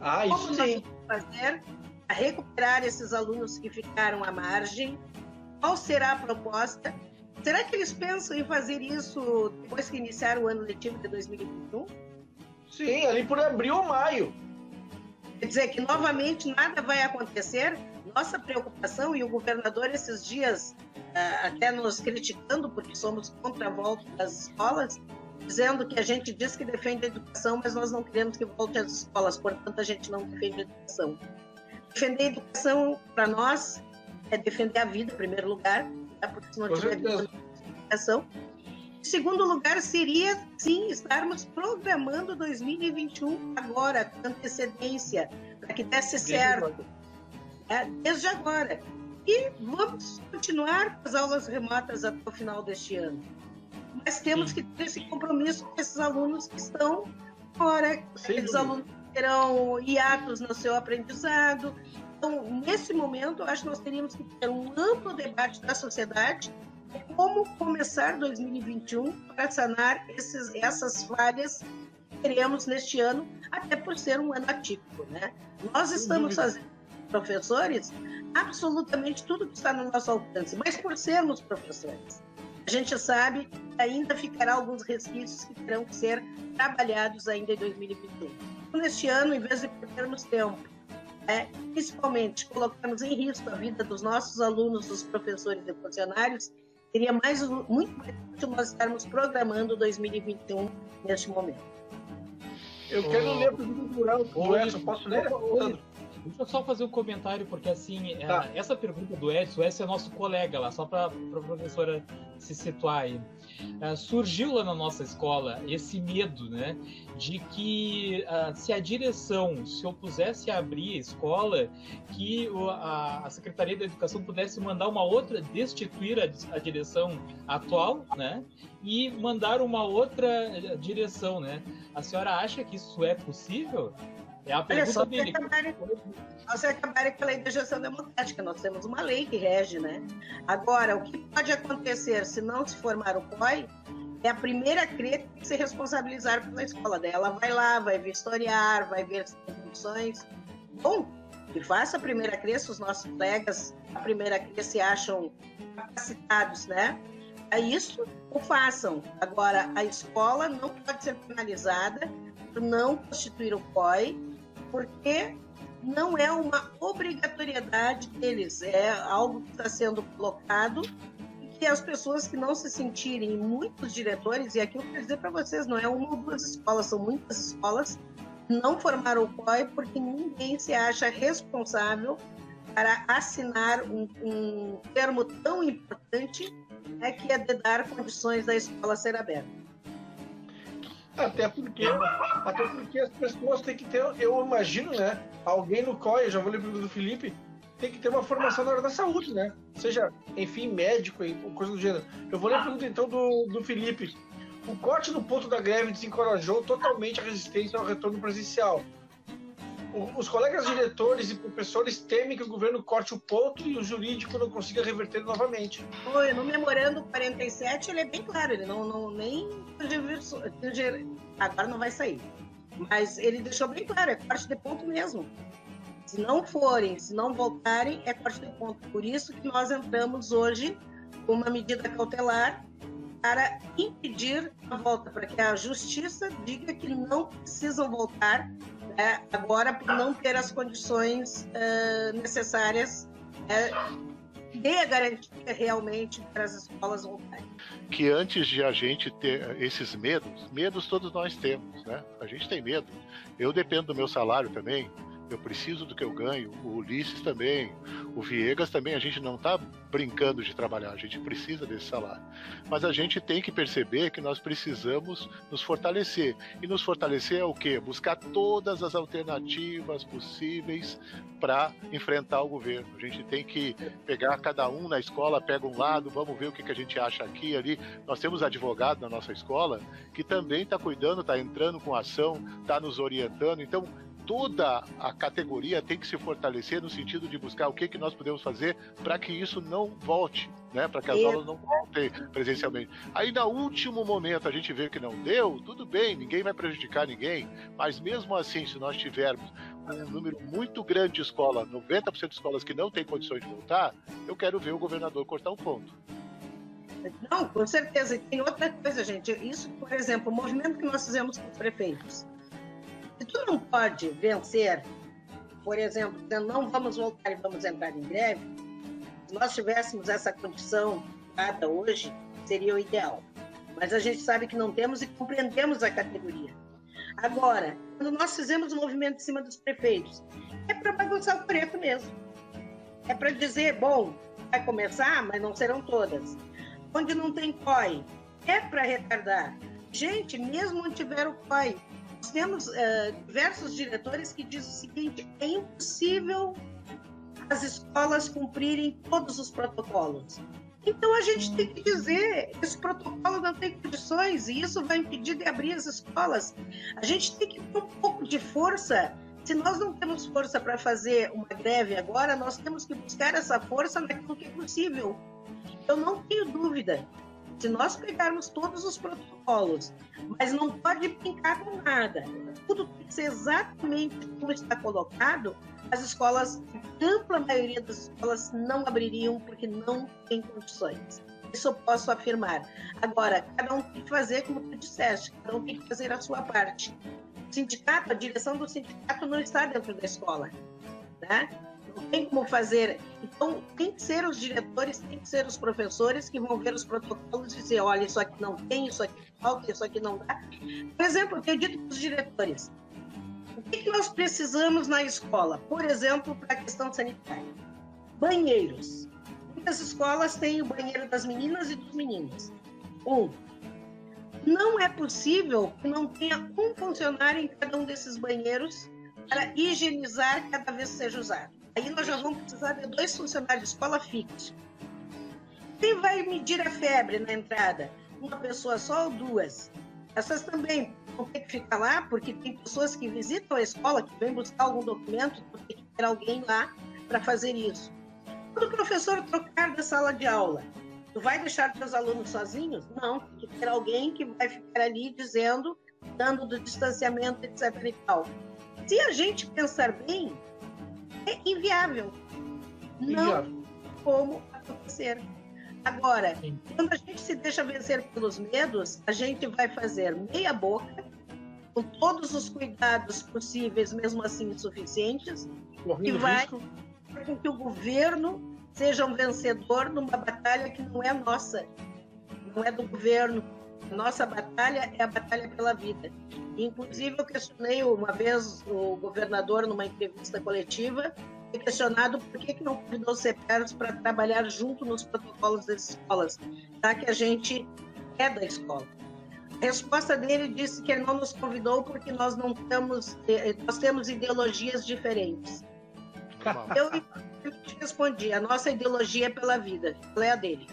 Ah, isso Como sim. fazer a recuperar esses alunos que ficaram à margem? Qual será a proposta? será que eles pensam em fazer isso depois que iniciar o ano letivo de 2021? Sim, ali por abril ou maio. Quer dizer que novamente nada vai acontecer. Nossa preocupação, e o governador esses dias uh, até nos criticando, porque somos contra a volta das escolas, dizendo que a gente diz que defende a educação, mas nós não queremos que volte às escolas, portanto a gente não defende a educação. Defender a educação, para nós, é defender a vida, em primeiro lugar, tá? porque se não tiver educação. Segundo lugar, seria, sim, estarmos programando 2021 agora, com antecedência, para que desse certo. É, desde agora. E vamos continuar com as aulas remotas até o final deste ano. Mas temos que ter esse compromisso com esses alunos que estão fora. Esses alunos terão hiatos no seu aprendizado. Então, nesse momento, acho que nós teríamos que ter um amplo debate da sociedade como começar 2021 para sanar esses, essas falhas que teremos neste ano, até por ser um ano atípico. Né? Nós estamos fazendo, professores, absolutamente tudo que está no nosso alcance, mas por sermos professores. A gente sabe que ainda ficará alguns resquícios que terão que ser trabalhados ainda em 2021. Então, neste ano, em vez de perdermos tempo, é, principalmente colocarmos em risco a vida dos nossos alunos, dos professores e funcionários, seria mais, muito mais útil nós estarmos programando 2021 neste momento. Eu quero ler a pergunta do Edson. Posso ler? Deixa eu só fazer um comentário, porque assim, é, tá. essa pergunta do Edson, o Edson é nosso colega lá, só para a professora se situar aí. Uh, surgiu lá na nossa escola esse medo, né, de que uh, se a direção se opusesse a abrir a escola, que o, a, a, Secretaria da Educação pudesse mandar uma outra, destituir a, a direção atual, né, e mandar uma outra direção, né. A senhora acha que isso é possível? É a pergunta Olha só, dele. Nós acabarem pela gestão democrática, nós temos uma lei que rege, né? Agora, o que pode acontecer se não se formar o COI é a primeira a crer que se responsabilizar pela escola dela. Ela vai lá, vai vistoriar, vai ver as condições. Bom, que faça a primeira crer se os nossos colegas, a primeira crer se acham capacitados, né? É isso, o façam. Agora, a escola não pode ser penalizada por não constituir o COI porque não é uma obrigatoriedade deles, é algo que está sendo colocado e que as pessoas que não se sentirem, muitos diretores, e aqui eu quero dizer para vocês, não é uma ou duas escolas, são muitas escolas, não formaram o COI porque ninguém se acha responsável para assinar um, um termo tão importante é que é de dar condições da escola ser aberta. Até porque, até porque as pessoas têm que ter, eu imagino, né? Alguém no COI, já vou ler do Felipe, tem que ter uma formação na área da saúde, né? Seja, enfim, médico, coisa do gênero. Eu vou ler a pergunta então do, do Felipe. O corte no ponto da greve desencorajou totalmente a resistência ao retorno presencial os colegas diretores e professores temem que o governo corte o ponto e o jurídico não consiga reverter novamente. Oi, no memorando 47 ele é bem claro, ele não, não nem agora não vai sair. Mas ele deixou bem claro, é corte de ponto mesmo. Se não forem, se não voltarem, é corte de ponto. Por isso que nós entramos hoje com uma medida cautelar para impedir a volta, para que a justiça diga que não precisam voltar né, agora por não ter as condições uh, necessárias, uh, dê a garantia realmente para as escolas voltarem. Que antes de a gente ter esses medos, medos todos nós temos, né? A gente tem medo. Eu dependo do meu salário também, eu preciso do que eu ganho, o Ulisses também, o Viegas também, a gente não está brincando de trabalhar, a gente precisa desse salário. Mas a gente tem que perceber que nós precisamos nos fortalecer. E nos fortalecer é o quê? Buscar todas as alternativas possíveis para enfrentar o governo. A gente tem que pegar cada um na escola, pega um lado, vamos ver o que, que a gente acha aqui ali. Nós temos advogado na nossa escola que também está cuidando, está entrando com ação, está nos orientando. Então, toda a categoria tem que se fortalecer no sentido de buscar o que, que nós podemos fazer para que isso não volte, né? Para que as aulas não voltem presencialmente. Aí, no último momento, a gente vê que não deu, tudo bem, ninguém vai prejudicar ninguém, mas mesmo assim, se nós tivermos um número muito grande de escolas, 90% de escolas que não têm condições de voltar, eu quero ver o governador cortar um ponto. Não, com certeza. E tem outra coisa, gente. Isso, por exemplo, o movimento que nós fizemos com os prefeitos. Se tu não pode vencer, por exemplo, dizendo não vamos voltar e vamos entrar em greve, se nós tivéssemos essa condição dada hoje, seria o ideal. Mas a gente sabe que não temos e compreendemos a categoria. Agora, quando nós fizemos o movimento em cima dos prefeitos, é para bagunçar o preto mesmo. É para dizer, bom, vai começar, mas não serão todas. Onde não tem COI, é para retardar. Gente, mesmo onde tiver o COI, nós temos uh, diversos diretores que dizem o seguinte: é impossível as escolas cumprirem todos os protocolos. Então a gente tem que dizer, esse protocolo não tem condições e isso vai impedir de abrir as escolas. A gente tem que ter um pouco de força. Se nós não temos força para fazer uma greve agora, nós temos que buscar essa força naquilo que é possível. Eu não tenho dúvida. Se nós pegarmos todos os protocolos, mas não pode brincar com nada, tudo tem que ser exatamente como está colocado, as escolas, a ampla maioria das escolas não abririam porque não tem condições. Isso eu posso afirmar. Agora, cada um tem que fazer como tu disseste, cada um tem que fazer a sua parte. O sindicato, a direção do sindicato não está dentro da escola, né? Não tem como fazer. Então, tem que ser os diretores, tem que ser os professores que vão ver os protocolos e dizer, olha, isso aqui não tem, isso aqui falta, isso aqui não dá. Por exemplo, eu tenho dito para os diretores, o que, que nós precisamos na escola? Por exemplo, para a questão sanitária. Banheiros. Muitas escolas têm o banheiro das meninas e dos meninos. Um, não é possível que não tenha um funcionário em cada um desses banheiros para higienizar cada vez que seja usado. Aí nós já vamos precisar de dois funcionários de escola fixos. Quem vai medir a febre na entrada? Uma pessoa só ou duas? Essas também vão ter que ficar lá, porque tem pessoas que visitam a escola, que vêm buscar algum documento, então tem que ter alguém lá para fazer isso. Quando o professor trocar da sala de aula, tu vai deixar teus alunos sozinhos? Não, tem que ter alguém que vai ficar ali dizendo, dando do distanciamento, etc. e tal. Se a gente pensar bem, é inviável. Não como acontecer. Agora, quando a gente se deixa vencer pelos medos, a gente vai fazer meia boca, com todos os cuidados possíveis, mesmo assim insuficientes, e vai com que o governo seja um vencedor numa batalha que não é nossa, não é do governo. Nossa batalha é a batalha pela vida. Inclusive, eu questionei uma vez o governador numa entrevista coletiva foi questionado por que, que não convidou os CEPERS para trabalhar junto nos protocolos das escolas, já que a gente é da escola. A resposta dele disse que ele não nos convidou porque nós não temos, eh, nós temos ideologias diferentes. Eu, eu respondi, a nossa ideologia é pela vida, qual é a dele?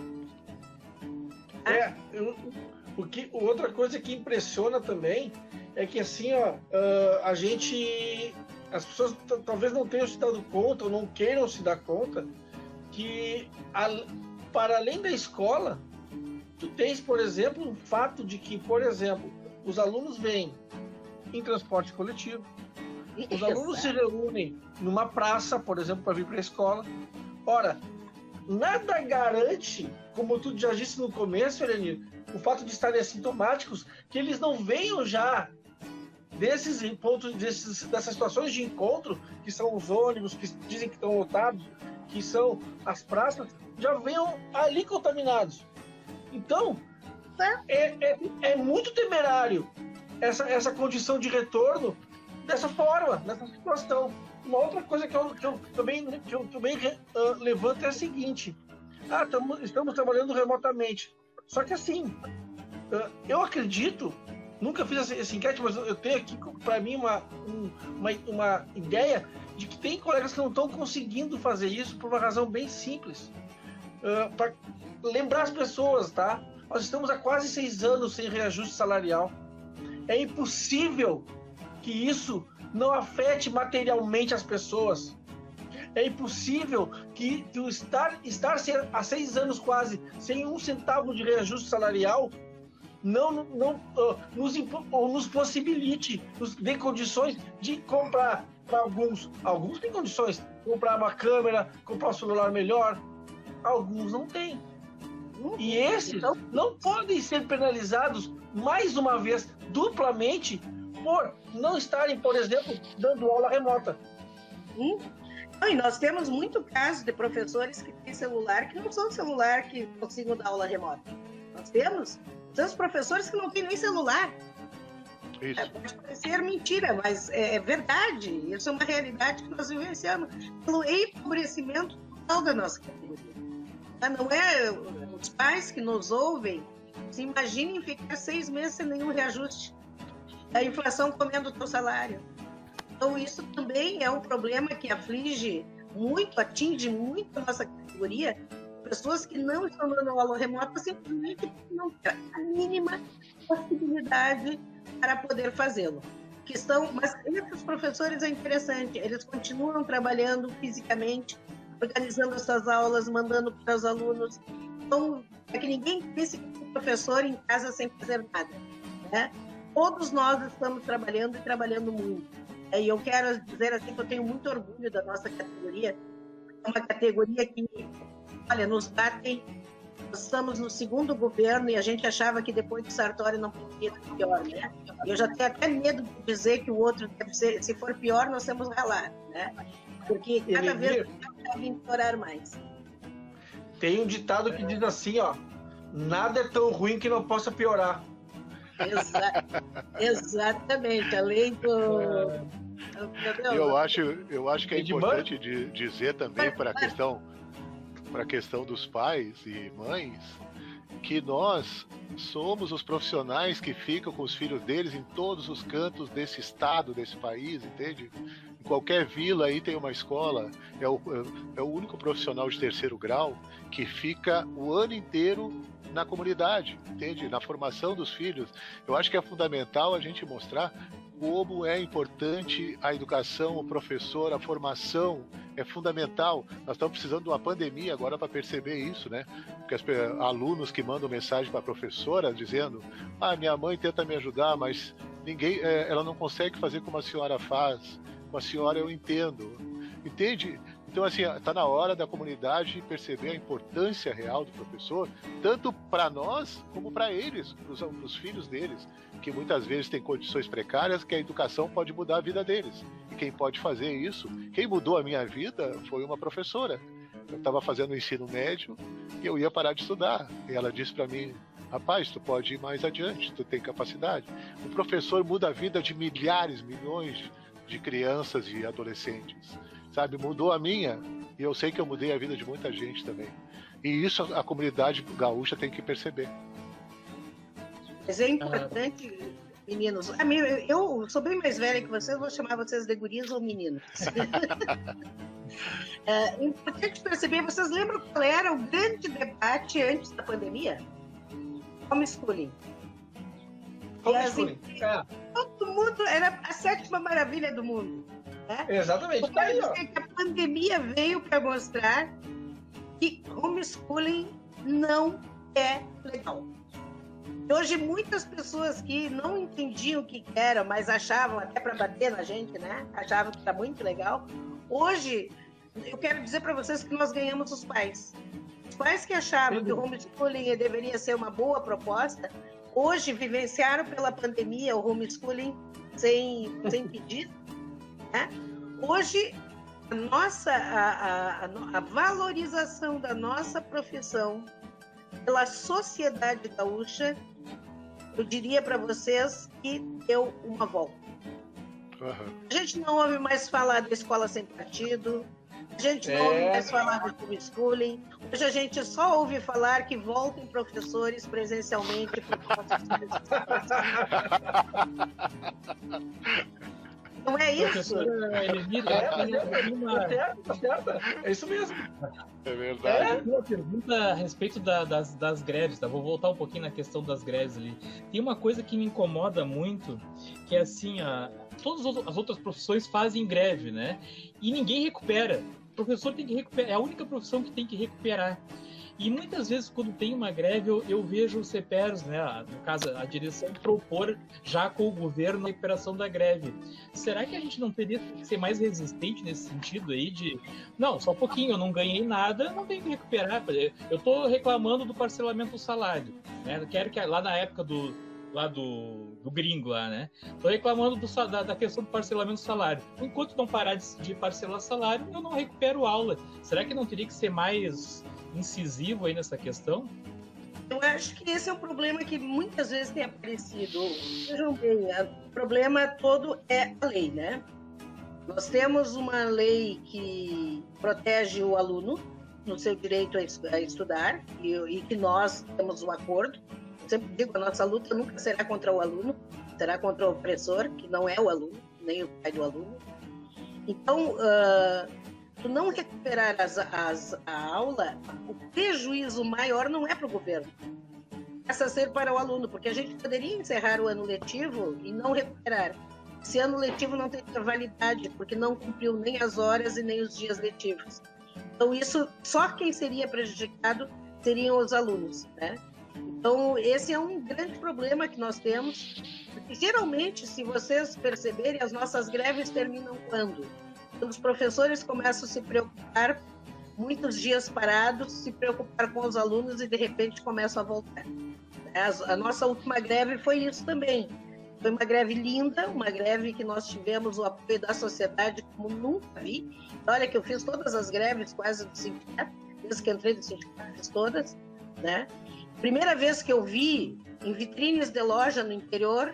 É, eu, o que, outra coisa que impressiona também é que assim, ó, uh, a gente as pessoas talvez não tenham se dado conta ou não queiram se dar conta que a, para além da escola tu tens por exemplo o fato de que por exemplo os alunos vêm em transporte coletivo os alunos se reúnem numa praça por exemplo para vir para a escola. Ora nada garante como tu já disse no começo Eleni, o fato de estarem assintomáticos que eles não venham já desses pontos, desses, dessas situações de encontro, que são os ônibus, que dizem que estão lotados, que são as praças, já venham ali contaminados. Então, é, é, é muito temerário essa, essa condição de retorno dessa forma, dessa situação. Uma outra coisa que eu, que eu também, que eu também uh, levanto é a seguinte: ah, tamo, estamos trabalhando remotamente. Só que assim, uh, eu acredito nunca fiz essa, enquete, mas eu tenho aqui para mim uma, um, uma, uma ideia de que tem colegas que não estão conseguindo fazer isso por uma razão bem simples. Ah, para lembrar as pessoas, tá? Nós estamos há quase seis anos sem reajuste salarial. É impossível que isso não afete materialmente as pessoas. É impossível que tu estar, estar há seis anos quase sem um centavo de reajuste salarial não, não uh, nos, nos possibilite, nos dê condições de comprar para alguns. Alguns têm condições, comprar uma câmera, comprar um celular melhor. Alguns não têm. E esses então... não podem ser penalizados mais uma vez, duplamente, por não estarem, por exemplo, dando aula remota. Hum? E nós temos muito caso de professores que têm celular que não são celular que consigam dar aula remota. Nós temos. Temos professores que não têm nem celular. Isso. É, pode parecer mentira, mas é, é, verdade. Isso é uma realidade que nós vivenciamos pelo empobrecimento total da nossa categoria. Ah, não é os pais que nos ouvem se imaginem ficar seis meses sem nenhum reajuste. A inflação comendo o teu salário. Então, isso também é um problema que aflige muito, atinge muito a nossa categoria. Pessoas que não estão dando aula remota simplesmente não têm a mínima possibilidade para poder fazê-lo. Que estão, mas esses professores é interessante, eles continuam trabalhando fisicamente, organizando essas aulas, mandando para os alunos. Então, é que ninguém pense que o professor em casa sem fazer nada. Né? Todos nós estamos trabalhando e trabalhando muito. É, e eu quero dizer assim que eu tenho muito orgulho da nossa categoria. É uma categoria que, olha, nos batem estamos no segundo governo e a gente achava que depois de Sartori não podia ser pior, né? Eu já tenho até medo de dizer que o outro deve ser, se for pior, nós temos ralar, né? Porque cada Ele vez deve implorar mais. Tem um ditado que diz assim, ó, nada é tão ruim que não possa piorar. Exa exatamente, além do... Eu acho, eu acho que é importante de dizer também para a questão para a questão dos pais e mães, que nós somos os profissionais que ficam com os filhos deles em todos os cantos desse estado, desse país, entende? Em qualquer vila aí tem uma escola, é o, é o único profissional de terceiro grau que fica o ano inteiro na comunidade, entende? Na formação dos filhos. Eu acho que é fundamental a gente mostrar como é importante a educação, o professor, a formação é fundamental. Nós estamos precisando de uma pandemia agora para perceber isso, né? Porque as, alunos que mandam mensagem para a professora dizendo: "Ah, minha mãe tenta me ajudar, mas ninguém, é, ela não consegue fazer como a senhora faz. Com a senhora eu entendo." Entende? Então, assim, está na hora da comunidade perceber a importância real do professor, tanto para nós como para eles, para os filhos deles que muitas vezes têm condições precárias, que a educação pode mudar a vida deles. E quem pode fazer isso, quem mudou a minha vida foi uma professora. Eu estava fazendo o ensino médio e eu ia parar de estudar. E ela disse para mim: rapaz, tu pode ir mais adiante, tu tem capacidade. O professor muda a vida de milhares, milhões de crianças e adolescentes. Sabe, mudou a minha e eu sei que eu mudei a vida de muita gente também. E isso a comunidade gaúcha tem que perceber. Mas é importante, meninos. Eu sou bem mais velha que vocês, vou chamar vocês de gurias ou meninos. é importante perceber, vocês lembram qual era o grande debate antes da pandemia? Homeschooling. Homeschooling. É. Todo mundo era a sétima maravilha do mundo. Né? Exatamente. Tá aí, a pandemia veio para mostrar que homeschooling não é legal. Hoje, muitas pessoas que não entendiam o que era, mas achavam, até para bater na gente, né? Achavam que está muito legal. Hoje, eu quero dizer para vocês que nós ganhamos os pais. Os pais que achavam que o homeschooling deveria ser uma boa proposta, hoje vivenciaram pela pandemia o homeschooling sem, sem pedido. Né? Hoje, a, nossa, a, a, a valorização da nossa profissão pela sociedade gaúcha eu diria para vocês que deu uma volta. Uhum. A gente não ouve mais falar da escola sem partido, a gente não é... ouve mais falar do homeschooling, hoje a gente só ouve falar que voltem professores presencialmente Não é isso? É, é, isso mesmo. É verdade. É. Uma pergunta a respeito da, das, das greves, tá? Vou voltar um pouquinho na questão das greves ali. Tem uma coisa que me incomoda muito, que é assim, a, todas as outras profissões fazem greve, né? E ninguém recupera. O professor tem que recuperar, é a única profissão que tem que recuperar. E muitas vezes, quando tem uma greve, eu, eu vejo os CPERs, né, no caso, a direção, propor já com o governo a recuperação da greve. Será que a gente não teria que ser mais resistente nesse sentido aí de, não, só um pouquinho, eu não ganhei nada, não tenho que recuperar. Eu estou reclamando do parcelamento do salário. Né? Quero que lá na época do, lá do, do gringo lá, né? Tô reclamando do, da, da, questão do parcelamento do salário. Enquanto não parar de, de, parcelar salário, eu não recupero aula. Será que não teria que ser mais incisivo aí nessa questão? Eu acho que esse é um problema que muitas vezes tem aparecido. Vejam bem, o problema todo é a lei, né? Nós temos uma lei que protege o aluno no seu direito a estudar e, e que nós temos um acordo sempre digo, a nossa luta nunca será contra o aluno, será contra o opressor, que não é o aluno, nem o pai do aluno. Então, uh, tu não recuperar as, as, a aula, o prejuízo maior não é para o governo, passa a ser para o aluno, porque a gente poderia encerrar o ano letivo e não recuperar. Esse ano letivo não tem validade, porque não cumpriu nem as horas e nem os dias letivos. Então, isso, só quem seria prejudicado seriam os alunos, né? Então, esse é um grande problema que nós temos. Porque, geralmente, se vocês perceberem, as nossas greves terminam quando? Os professores começam a se preocupar, muitos dias parados, se preocupar com os alunos e, de repente, começam a voltar. A nossa última greve foi isso também. Foi uma greve linda, uma greve que nós tivemos o apoio da sociedade como nunca vi. Olha que eu fiz todas as greves quase do sindicato, desde que entrei no sindicato, todas, né? Primeira vez que eu vi em vitrines de loja no interior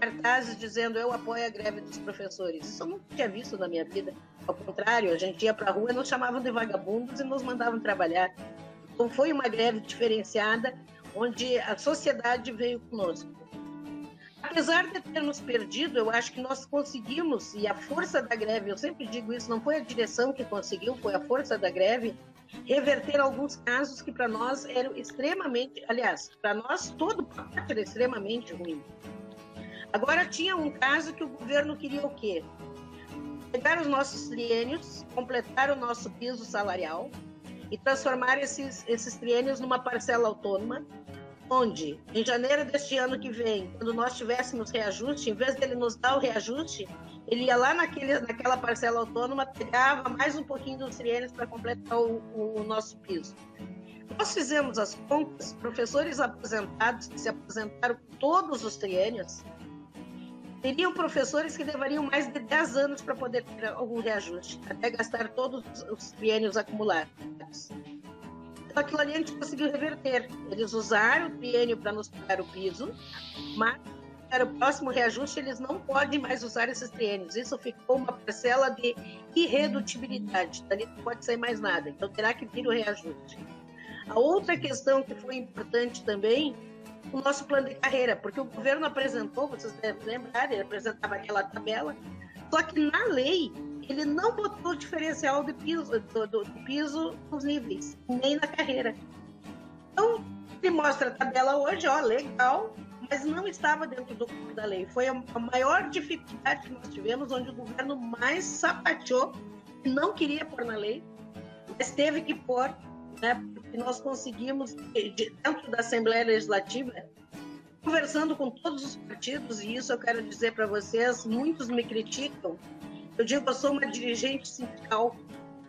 cartazes dizendo eu apoio a greve dos professores. Isso eu nunca tinha visto na minha vida. Ao contrário, a gente ia para a rua nos chamavam de vagabundos e nos mandavam trabalhar. Então foi uma greve diferenciada onde a sociedade veio conosco. Apesar de termos perdido, eu acho que nós conseguimos, e a força da greve, eu sempre digo isso, não foi a direção que conseguiu, foi a força da greve, reverter alguns casos que para nós eram extremamente, aliás, para nós todo pacote era extremamente ruim. Agora tinha um caso que o governo queria o quê? Pegar os nossos triênios, completar o nosso piso salarial e transformar esses, esses triênios numa parcela autônoma, onde, em janeiro deste ano que vem, quando nós tivéssemos reajuste, em vez dele nos dar o reajuste, ele ia lá naquele, naquela parcela autônoma, pegava mais um pouquinho dos triênios para completar o, o, nosso piso. Nós fizemos as contas, professores aposentados que se aposentaram todos os triênios, teriam professores que levariam mais de 10 anos para poder ter algum reajuste, até gastar todos os triênios acumulados. Então, aquilo ali a gente conseguiu reverter. Eles usaram o triênio para nos pagar o piso, mas para o próximo reajuste, eles não podem mais usar esses triênios. Isso ficou uma parcela de irredutibilidade. Dali não pode sair mais nada. Então, terá que vir o reajuste. A outra questão que foi importante também, o nosso plano de carreira, porque o governo apresentou, vocês devem lembrar, ele apresentava aquela tabela, só que na lei ele não botou o diferencial do piso, do, do, do piso nos níveis, nem na carreira. Então, ele mostra a tabela hoje, ó, legal, mas não estava dentro do da lei. Foi a maior dificuldade que nós tivemos, onde o governo mais sapateou não queria pôr na lei, mas teve que pôr, né, porque nós conseguimos, dentro da Assembleia Legislativa, conversando com todos os partidos, e isso eu quero dizer para vocês, muitos me criticam. Eu digo, eu sou uma dirigente sindical.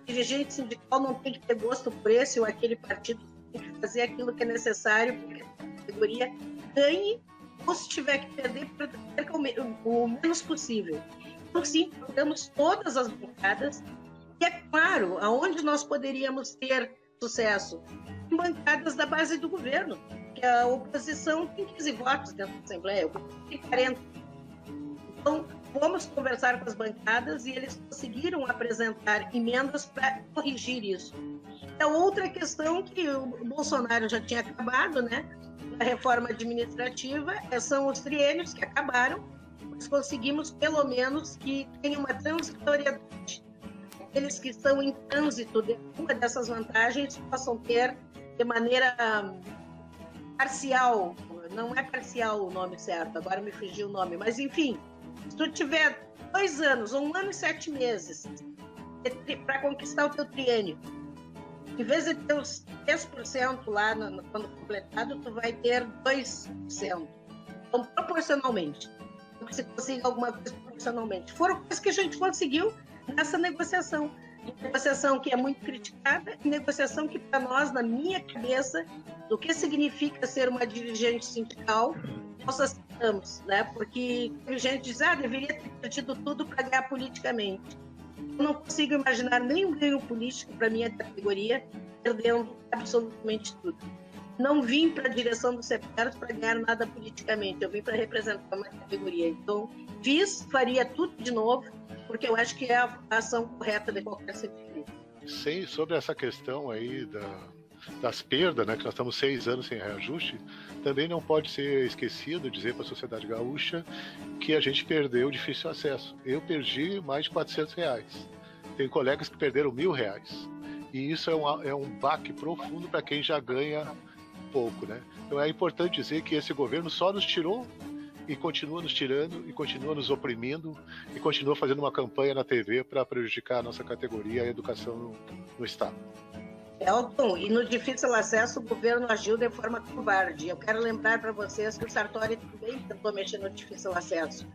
Dirigente sindical não tem que ter gosto por esse ou aquele partido, tem que fazer aquilo que é necessário para que a categoria ganhe ou se tiver que perder, perca o, menos possível. Então, sim, temos todas as bancadas. E é claro, aonde nós poderíamos ter sucesso? Bancadas da base do governo, que a oposição tem 15 votos dentro da Assembleia, o governo tem 40. Então, vamos conversar com as bancadas e eles conseguiram apresentar emendas para corrigir isso. É outra questão que o Bolsonaro já tinha acabado, né? A reforma administrativa é, são os triênios que acabaram, mas conseguimos pelo menos que tenha uma transitoriedade. Aqueles que estão em trânsito de uma dessas vantagens possam ter de maneira parcial, não é parcial o nome certo, agora me fugiu o nome, mas enfim, se tu tiver dois anos, um ano e sete meses para conquistar o teu triênio, em vez de ter os 10% lá no, quando completado, tu vai ter 2%. Então, proporcionalmente. Se consiga alguma coisa proporcionalmente. Foram coisas que a gente conseguiu nessa negociação. Negociação que é muito criticada, negociação que, para nós, na minha cabeça, do que significa ser uma dirigente sindical, nós aceitamos, né? Porque a gente diz, ah, deveria ter tido tudo para ganhar politicamente. Eu não consigo imaginar nenhum ganho político para minha categoria perdendo absolutamente tudo. Não vim para a direção do CEPERS para ganhar nada politicamente, eu vim para representar uma categoria. Então, fiz, faria tudo de novo, porque eu acho que é a ação correta de qualquer sindicato. Sim, sobre essa questão aí da, das perdas, né, que nós estamos seis anos sem reajuste, também não pode ser esquecido dizer para a sociedade gaúcha que a gente perdeu difícil acesso. Eu perdi mais de 400 reais. Tem colegas que perderam mil reais. E isso é um, é um baque profundo para quem já ganha pouco, né? Então é importante dizer que esse governo só nos tirou e continua nos tirando e continua nos oprimindo e continua fazendo uma campanha na TV para prejudicar a nossa categoria, a educação no, no Estado. Elton, e no difícil acesso o governo agiu de forma covarde. Eu quero lembrar para vocês que o Sartori também tentou mexer no difícil acesso.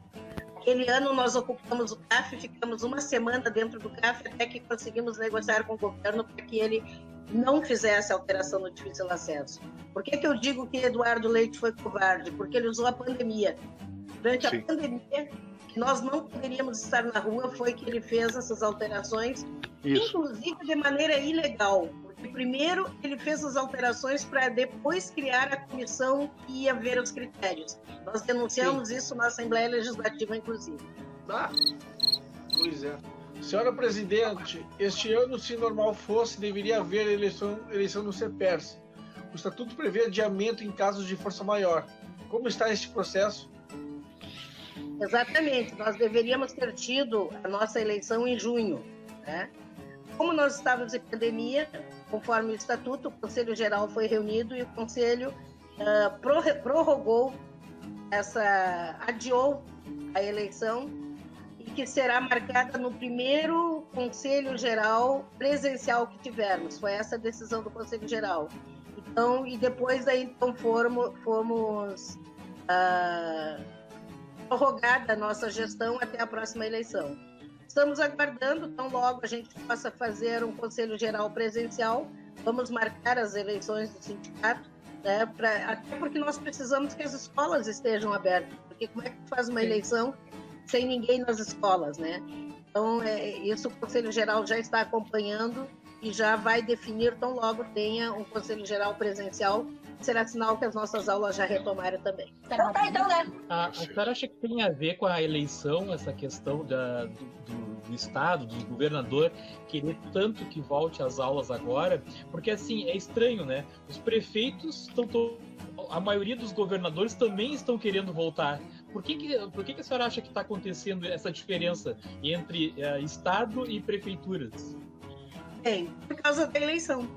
Aquele ano nós ocupamos o CAF, ficamos uma semana dentro do CAF até que conseguimos negociar com o governo para que ele não fizesse alteração no difícil acesso. Por que, que eu digo que Eduardo Leite foi covarde? Porque ele usou a pandemia. Durante Sim. a pandemia, que nós não poderíamos estar na rua, foi que ele fez essas alterações, Isso. inclusive de maneira ilegal. Primeiro ele fez as alterações para depois criar a comissão que ia ver os critérios. Nós denunciamos Sim. isso na Assembleia Legislativa, inclusive. Tá. Pois é. Senhora Presidente, este ano, se normal fosse, deveria haver eleição, eleição no CEPERS. O Estatuto prevê adiamento em casos de força maior. Como está este processo? Exatamente. Nós deveríamos ter tido a nossa eleição em junho. Né? Como nós estávamos em pandemia, conforme o Estatuto, o Conselho Geral foi reunido e o Conselho uh, prorrogou essa, adiou a eleição que será marcada no primeiro Conselho Geral presencial que tivermos. Foi essa a decisão do Conselho Geral. Então, e depois daí então fomos, fomos ah, prorrogada a nossa gestão até a próxima eleição. Estamos aguardando, tão logo a gente possa fazer um Conselho Geral presencial, vamos marcar as eleições do sindicato, né, pra, até porque nós precisamos que as escolas estejam abertas, porque como é que faz uma eleição sem ninguém nas escolas, né? Então, é, isso o Conselho Geral já está acompanhando e já vai definir tão logo tenha um Conselho Geral presencial. Será sinal que as nossas aulas já retomaram também. Então tá, então, né? A, a senhora acha que tem a ver com a eleição, essa questão da, do, do, do Estado, do governador, querer tanto que volte às aulas agora? Porque, assim, é estranho, né? Os prefeitos estão. A maioria dos governadores também estão querendo voltar. Por que, que, por que, que a senhora acha que está acontecendo essa diferença entre uh, Estado e prefeituras? Bem, por causa da eleição.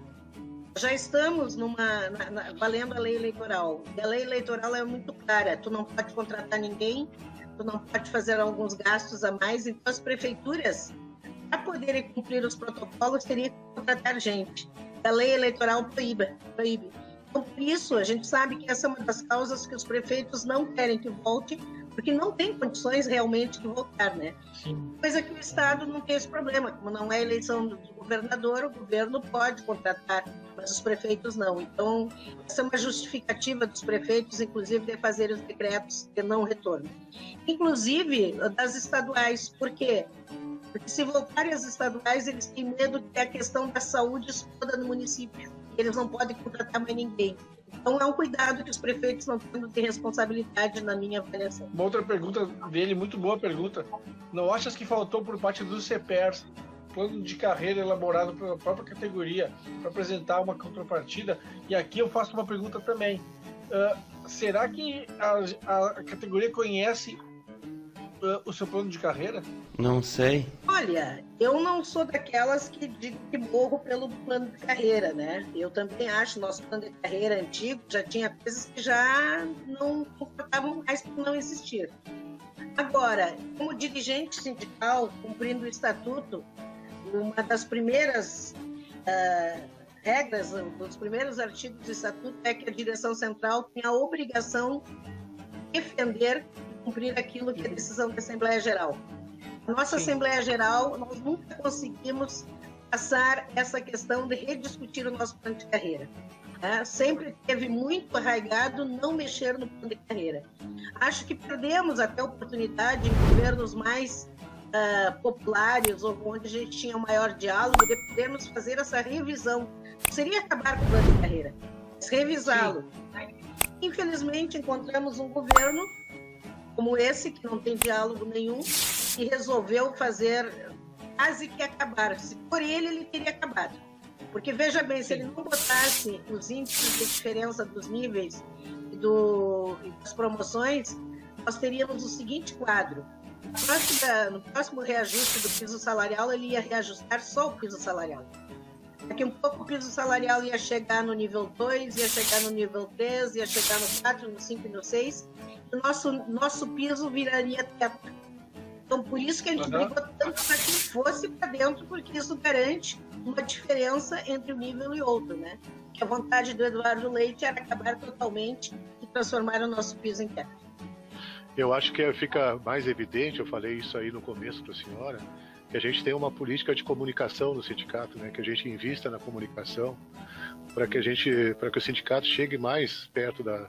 Já estamos numa na, na, valendo a lei eleitoral. E a lei eleitoral é muito clara. Tu não pode contratar ninguém, tu não pode fazer alguns gastos a mais. Então as prefeituras, para poderem cumprir os protocolos, teriam que contratar gente. A lei eleitoral proíbe. proíbe. Então, por isso, a gente sabe que essa é uma das causas que os prefeitos não querem que volte, porque não tem condições realmente de voltar, né? Sim. Coisa que o Estado não tem esse problema, como não é eleição do governador, o governo pode contratar, mas os prefeitos não. Então, essa é uma justificativa dos prefeitos, inclusive, de fazer os decretos de não retorno. Inclusive, das estaduais, por quê? Porque se voltarem as estaduais, eles têm medo que a questão da saúde exploda no município eles não podem contratar mais ninguém. Então é um cuidado que os prefeitos não têm de responsabilidade na minha avaliação. Uma outra pergunta dele, muito boa pergunta. Não achas que faltou por parte dos CPERS plano de carreira elaborado pela própria categoria para apresentar uma contrapartida? E aqui eu faço uma pergunta também. Uh, será que a, a categoria conhece o seu plano de carreira? Não sei. Olha, eu não sou daquelas que digo que morro pelo plano de carreira, né? Eu também acho nosso plano de carreira antigo já tinha coisas que já não comportavam mais por não existir. Agora, como dirigente sindical, cumprindo o estatuto, uma das primeiras uh, regras, um dos primeiros artigos do Estatuto é que a direção central tem a obrigação de defender cumprir aquilo que é decisão da Assembleia Geral. A nossa Sim. Assembleia Geral, nós nunca conseguimos passar essa questão de rediscutir o nosso plano de carreira. É, sempre teve muito arraigado não mexer no plano de carreira. Acho que perdemos até a oportunidade em governos mais uh, populares, ou onde a gente tinha um maior diálogo, de podermos fazer essa revisão. Seria acabar com o plano de carreira, mas revisá-lo. Infelizmente, encontramos um governo como esse, que não tem diálogo nenhum, e resolveu fazer quase que acabar. Se por ele, ele teria acabado. Porque veja bem, se ele não botasse os índices de diferença dos níveis e, do, das promoções, nós teríamos o seguinte quadro. No próximo, no próximo reajuste do piso salarial, ele ia reajustar só o piso salarial. Daqui um pouco o piso salarial ia chegar no nível 2, ia chegar no nível 3, ia chegar no 4, no 5 e no 6. O nosso, nosso piso viraria teto. Então, por isso que a gente uhum. brigou tanto para que fosse para dentro, porque isso garante uma diferença entre um nível e outro, né? Que a vontade do Eduardo Leite era acabar totalmente e transformar o nosso piso em teto. Eu acho que fica mais evidente, eu falei isso aí no começo para a senhora, que a gente tem uma política de comunicação no sindicato, né? Que a gente invista na comunicação para que a gente, para que o sindicato chegue mais perto da,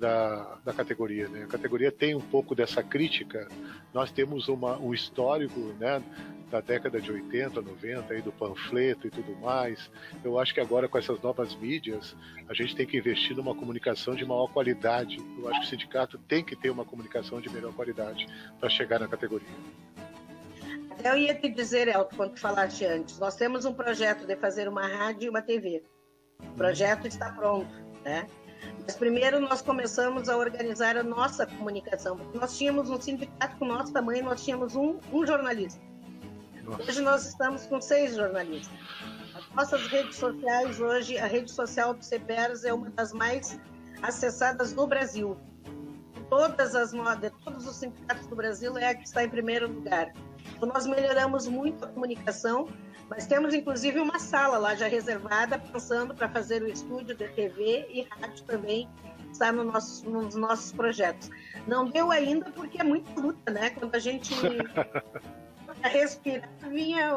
da, da categoria. Né? A categoria tem um pouco dessa crítica. Nós temos uma, um histórico né, da década de 80, 90, aí do panfleto e tudo mais. Eu acho que agora com essas novas mídias, a gente tem que investir numa comunicação de maior qualidade. Eu acho que o sindicato tem que ter uma comunicação de melhor qualidade para chegar na categoria. Eu ia te dizer, Elton, quando falaste antes, nós temos um projeto de fazer uma rádio e uma TV. O projeto está pronto, né? Mas primeiro nós começamos a organizar a nossa comunicação. Nós tínhamos um sindicato com nosso tamanho, nós tínhamos um, um jornalista. Hoje nós estamos com seis jornalistas. As nossas redes sociais hoje, a rede social do CPERS é uma das mais acessadas no Brasil. Todas as modas, todos os sindicatos do Brasil é a que está em primeiro lugar. Então nós melhoramos muito a comunicação mas temos inclusive uma sala lá já reservada, pensando para fazer o estúdio de TV e rádio também, está no nosso, nos nossos projetos. Não deu ainda porque é muita luta, né? Quando a gente respirar, vinha,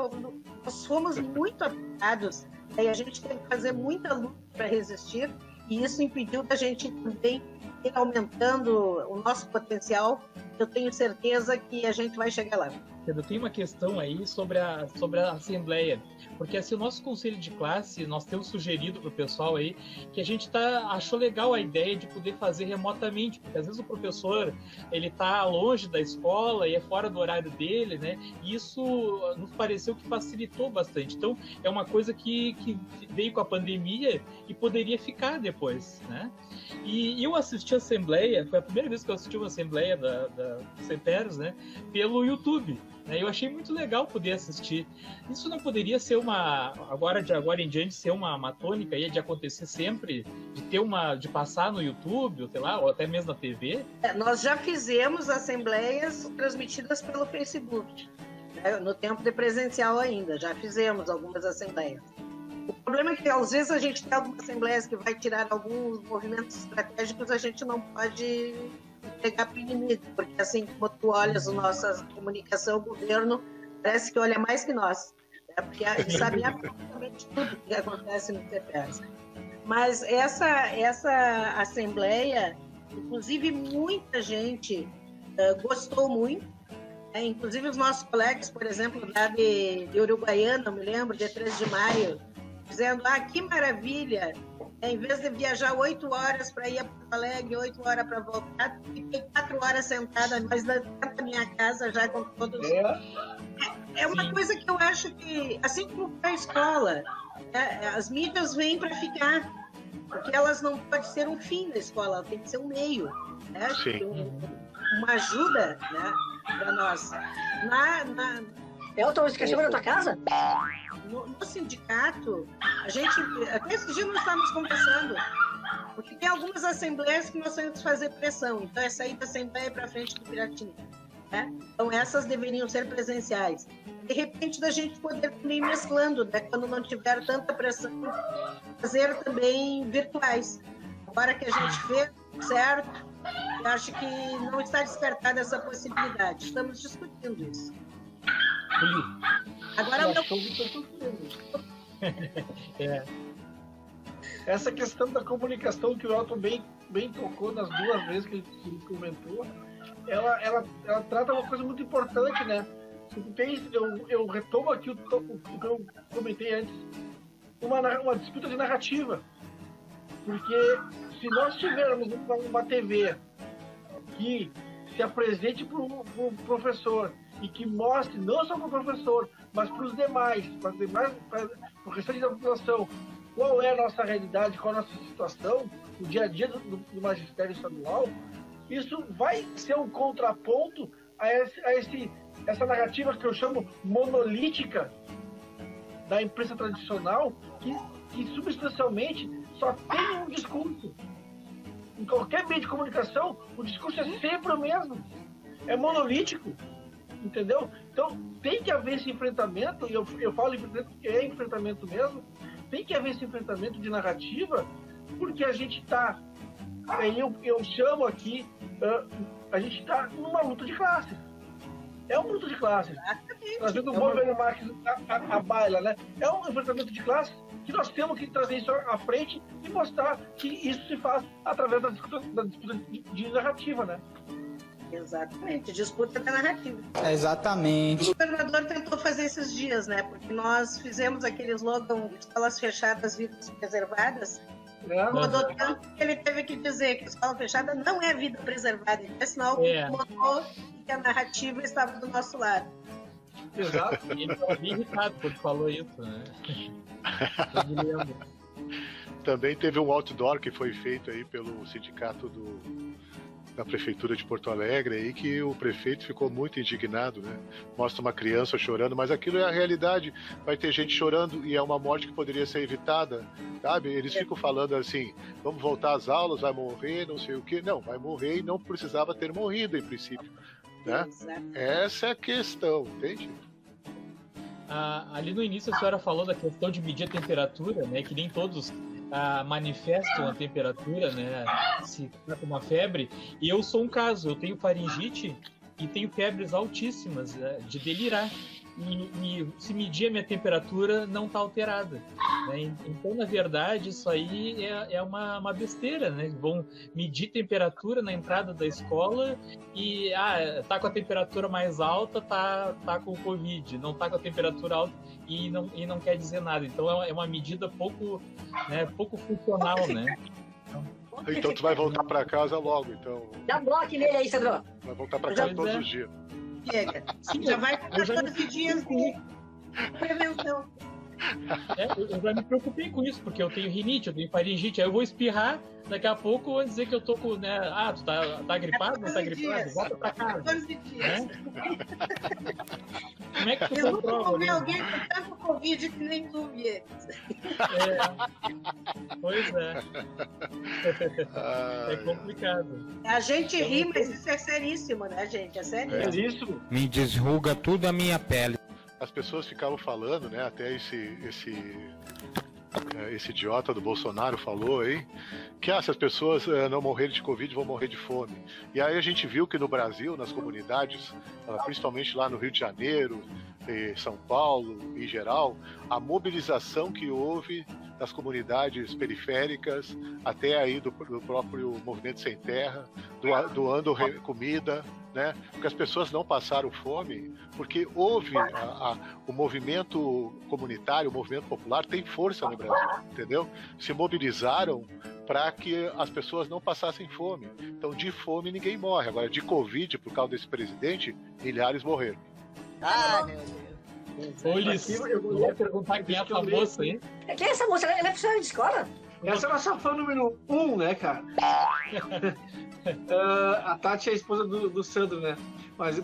nós fomos muito apertados, aí a gente teve que fazer muita luta para resistir, e isso impediu da gente também ir aumentando o nosso potencial. Eu tenho certeza que a gente vai chegar lá. Pedro, tem uma questão aí sobre a, sobre a Assembleia. Porque assim, o nosso conselho de classe, nós temos sugerido para o pessoal aí que a gente tá, achou legal a ideia de poder fazer remotamente, porque às vezes o professor ele tá longe da escola e é fora do horário dele, né? E isso nos pareceu que facilitou bastante. Então, é uma coisa que, que veio com a pandemia e poderia ficar depois, né? E eu assisti a Assembleia, foi a primeira vez que eu assisti uma Assembleia da, da né? Pelo YouTube. Né? Eu achei muito legal poder assistir. Isso não poderia ser uma agora de agora em diante ser uma, uma tônica aí de acontecer sempre, de ter uma de passar no YouTube, ou sei lá, ou até mesmo na TV? É, nós já fizemos assembleias transmitidas pelo Facebook. Né? No tempo de presencial ainda, já fizemos algumas assembleias. O problema é que às vezes a gente tem algumas assembleias que vai tirar alguns movimentos estratégicos, a gente não pode pegar para o porque assim como tu olhas a nossa comunicação, o governo parece que olha mais que nós, né? porque sabem absolutamente tudo que acontece no CPS. Mas essa, essa assembleia, inclusive muita gente uh, gostou muito, né? inclusive os nossos colegas, por exemplo, lá de, de Uruguaiana, me lembro, dia 3 de maio, dizendo, ah, que maravilha, em vez de viajar oito horas para ir a Porto Alegre, oito horas para voltar, fiquei quatro horas sentada mais dentro da minha casa já com todos. É, é uma Sim. coisa que eu acho que, assim como a escola, né, as mídias vêm para ficar, porque elas não podem ser um fim da escola, tem que ser um meio, né? Um, uma ajuda né, para nós. Na, na, Elton, você quer chegar na tua casa? no, no, sindicato, a gente, até esse dia nós estávamos conversando, porque tem algumas assembleias que nós temos que fazer pressão, então é sair da assembleia para frente do Piratinho. Né? Então, essas deveriam ser presenciais. De repente, da gente poder também mesclando, né? quando não tiver tanta pressão, fazer também virtuais. Agora que a gente fez, certo? Eu acho que não está descartada essa possibilidade. Estamos discutindo isso. Agora, meu... é. Essa questão da comunicação que o Elton bem, bem tocou nas duas vezes que ele comentou, ela, ela, ela trata uma coisa muito importante, né? Eu, eu retomo aqui o, o, o, que eu comentei antes, uma, uma disputa de narrativa. Porque se nós tivermos uma, uma TV que se apresente para o pro professor e que mostre não só para o professor, mas para os demais, para demais, para o restante da população, qual é a nossa realidade, qual é a nossa situação, o dia a dia do, do magistério estadual, isso vai ser um contraponto a, esse, a esse, essa narrativa que eu chamo monolítica da imprensa tradicional, que, que substancialmente só tem um discurso. Em qualquer meio de comunicação, o discurso é sempre o mesmo. É monolítico. Entendeu? Então, tem que haver esse enfrentamento, e eu, eu falo enfrentamento porque é enfrentamento mesmo, tem que haver esse enfrentamento de narrativa, porque a gente está. Eu, eu chamo aqui, uh, a gente está numa luta de classes. É uma luta de classes. Trazendo o Marques a, a, a baila, né? É um enfrentamento de classes que nós temos que trazer isso à frente e mostrar que isso se faz através da disputa, da disputa de, de narrativa, né? Exatamente, disputa da narrativa. exatamente. O governador tentou fazer esses dias, né? Porque nós fizemos aquele slogan escolas fechadas, vidas preservadas. É. Mudou tanto que ele teve que dizer que a escola fechada não é vida preservada. Então, é sinal que é. mudou e que a narrativa estava do nosso lado. Exato. E ele estava bem irritado quando falou isso, né? Também teve um outdoor que foi feito aí pelo sindicato do da prefeitura de Porto Alegre aí que o prefeito ficou muito indignado, né? Mostra uma criança chorando, mas aquilo é a realidade. Vai ter gente chorando e é uma morte que poderia ser evitada, sabe? Eles ficam falando assim: vamos voltar às aulas, vai morrer, não sei o quê. Não, vai morrer e não precisava ter morrido em princípio, né? Essa é a questão, entende? Ah, ali no início a senhora falou da questão de medir a temperatura, né? Que nem todos ah, manifestam a temperatura, né? Se tá com uma febre. E eu sou um caso, eu tenho faringite e tenho febres altíssimas né, de delirar e, e, se medir a minha temperatura não está alterada. Né? Então, na verdade, isso aí é, é uma, uma, besteira, né? Vão medir temperatura na entrada da escola e ah, tá com a temperatura mais alta, tá, tá com o Covid, não tá com a temperatura alta e não, e não quer dizer nada. Então é uma medida pouco, né, pouco funcional, né? Então tu vai voltar para casa logo, então. Dá um bloco nele aí, Sandro. Vai voltar para casa todos é. os dias. Chega. Já vai com 14 dias de prevenção. É, eu já me preocupei com isso, porque eu tenho rinite, eu tenho faringite, aí eu vou espirrar, daqui a pouco vou dizer que eu tô com, né? Ah, tu tá, tá gripado? Não tá gripado? Volta pra casa. 14 dias. Né? Como é que tu eu comprova? Eu né? alguém com tanto Covid que nem tu, É. Pois é. é complicado. A gente ri, então, mas isso é seríssimo, né, gente? É sério. É isso. Me desruga tudo a minha pele as pessoas ficavam falando, né? Até esse esse é, esse idiota do Bolsonaro falou aí que ah, se as pessoas é, não morrerem de Covid vão morrer de fome. E aí a gente viu que no Brasil, nas comunidades, ah, principalmente lá no Rio de Janeiro, São Paulo, em geral, a mobilização que houve das comunidades periféricas, até aí do, do próprio Movimento Sem Terra, doando comida, né? Porque as pessoas não passaram fome, porque houve a, a, o movimento comunitário, o movimento popular tem força no Brasil, entendeu? Se mobilizaram para que as pessoas não passassem fome. Então, de fome ninguém morre. Agora, de Covid, por causa desse presidente, milhares morreram. Ah, meu Deus. Ulisses, eu vou perguntar quem é essa moça aí. Quem é essa moça? Ela é professora de escola? Essa é a nossa fã número um, né, cara? uh, a Tati é a esposa do, do Sandro, né? Mas uh,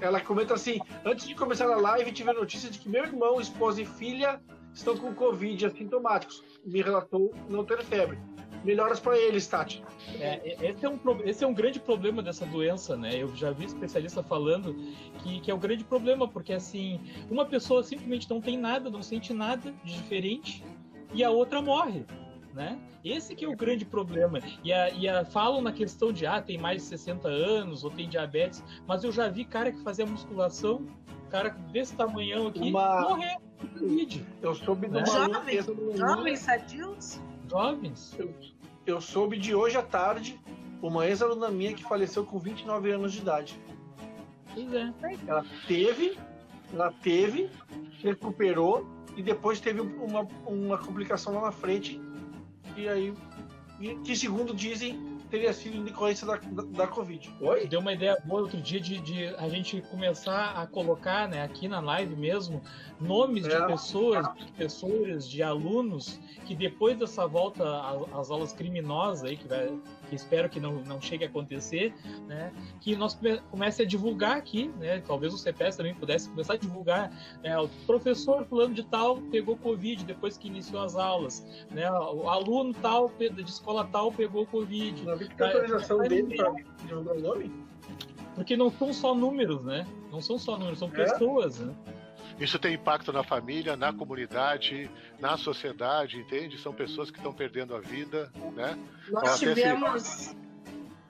ela comenta assim: antes de começar a live, tive a notícia de que meu irmão, esposa e filha estão com Covid assintomáticos. Me relatou não ter febre. Melhoras para eles, Tati. É, esse, é um, esse é um grande problema dessa doença, né? Eu já vi especialista falando que, que é o grande problema, porque assim, uma pessoa simplesmente não tem nada, não sente nada de diferente, e a outra morre. Né? Esse que é o grande problema. E, a, e a, falam na questão de ah, tem mais de 60 anos ou tem diabetes, mas eu já vi cara que fazia musculação, cara desse tamanhão aqui, Uma- morrer de Covid. Eu soube de Né? uma Jovens, jovens sadios. Jovens. Eu soube de hoje à tarde uma ex-aluna minha que faleceu com 29 anos de idade. É. Ela teve, ela teve, recuperou e depois teve uma, uma complicação lá na frente. E aí, que segundo dizem, teria sido em decorrência da, da, da Covid. Oi? Deu uma ideia boa outro dia de, de a gente começar a colocar, né, aqui na live mesmo, nomes de É. pessoas, de professores, de alunos que depois dessa volta às aulas criminosas aí, que, vai, que espero que não, não chegue a acontecer, né, que nós come- comece a divulgar aqui, né, talvez o CPS também pudesse começar a divulgar, né, o professor fulano de tal pegou Covid depois que iniciou as aulas, né, o aluno tal, de escola tal pegou Covid, Não vi que autorização dele para divulgar o nome? porque não são só números, né? Não são só números, são É? pessoas, né? Isso tem impacto na família, na comunidade, na sociedade, entende? São pessoas que estão perdendo a vida, né? Nós se- tivemos,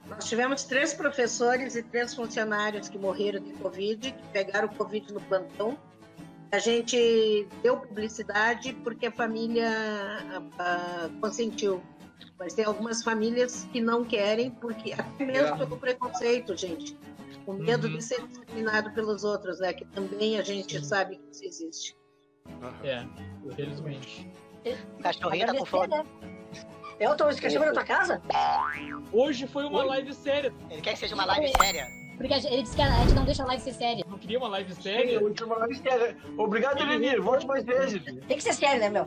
nós tivemos três professores e três funcionários que morreram de Covid, que pegaram Covid no plantão. A gente deu publicidade porque a família ah, ah, consentiu. Mas tem algumas famílias que não querem, porque até mesmo É. pelo preconceito, gente. O medo Uhum. de ser discriminado pelos outros, né? Que também a gente Sim. sabe que isso existe. É, infelizmente. Cachorrinho tá com fome. Eu tô esquecendo da tua casa? Hoje foi uma Oi? live séria. Ele quer que seja uma live séria. Porque a gente- ele disse que a gente não deixa a live ser séria. Não queria uma live Sim, séria. eu última live séria. Obrigado, Elenir. Volte mais vezes. Tem que ser sério, né, meu?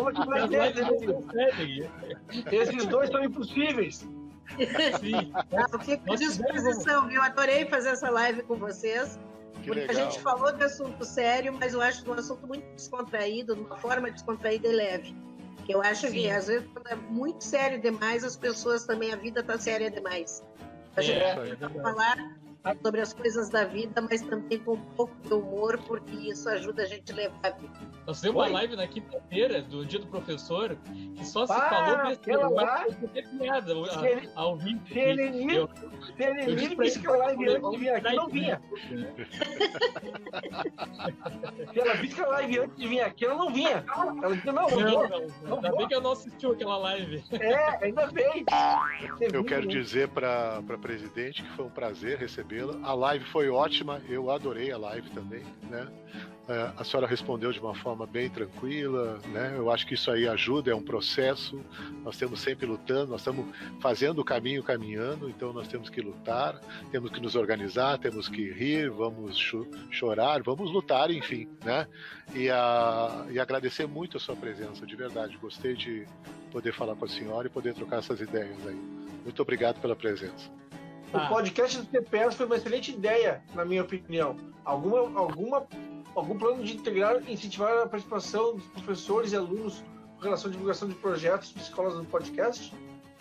Volte mais vezes. Esses dois são impossíveis. Sim. Eu fico à disposição, viu? Adorei fazer essa live com vocês. Que Porque legal. a gente falou de assunto sério, mas eu acho de um assunto muito descontraído, de uma forma descontraída e leve. Que eu acho que, Sim. às vezes, quando é muito sério demais, as pessoas também, a vida tá séria demais. A gente É, é falar sobre as coisas da vida, mas também com um pouco de humor, porque isso ajuda a gente a levar a vida. Nós fizemos uma live na quinta-feira, do dia do professor, que só se Ah, falou besteira. Mas piada ele- ao vivo. Se se eu disse ele, que a live antes de vir aqui, não vinha. né? Se ela disse que a live antes de vir aqui, ela não vinha. Ela disse, não, não, Não, não, não. Ainda bem que eu não assistiu aquela live. É, ainda bem. Eu quero dizer para a presidente que foi um prazer A live foi ótima, eu adorei a live também, né? É, a senhora respondeu de uma forma bem tranquila, né? Eu acho que isso aí ajuda, é um processo. Nós estamos sempre lutando, nós estamos fazendo o caminho caminhando, então nós temos que lutar, temos que nos organizar, temos que rir, vamos cho- chorar, vamos lutar, enfim, né? E, a, e agradecer muito a sua presença, de verdade. Gostei de poder falar com a senhora e poder trocar essas ideias aí. Muito obrigado pela presença. O Tá. podcast do TPS foi uma excelente ideia, na minha opinião. Alguma, alguma, algum plano de integrar e incentivar a participação dos professores e alunos com relação à divulgação de projetos de escolas no podcast?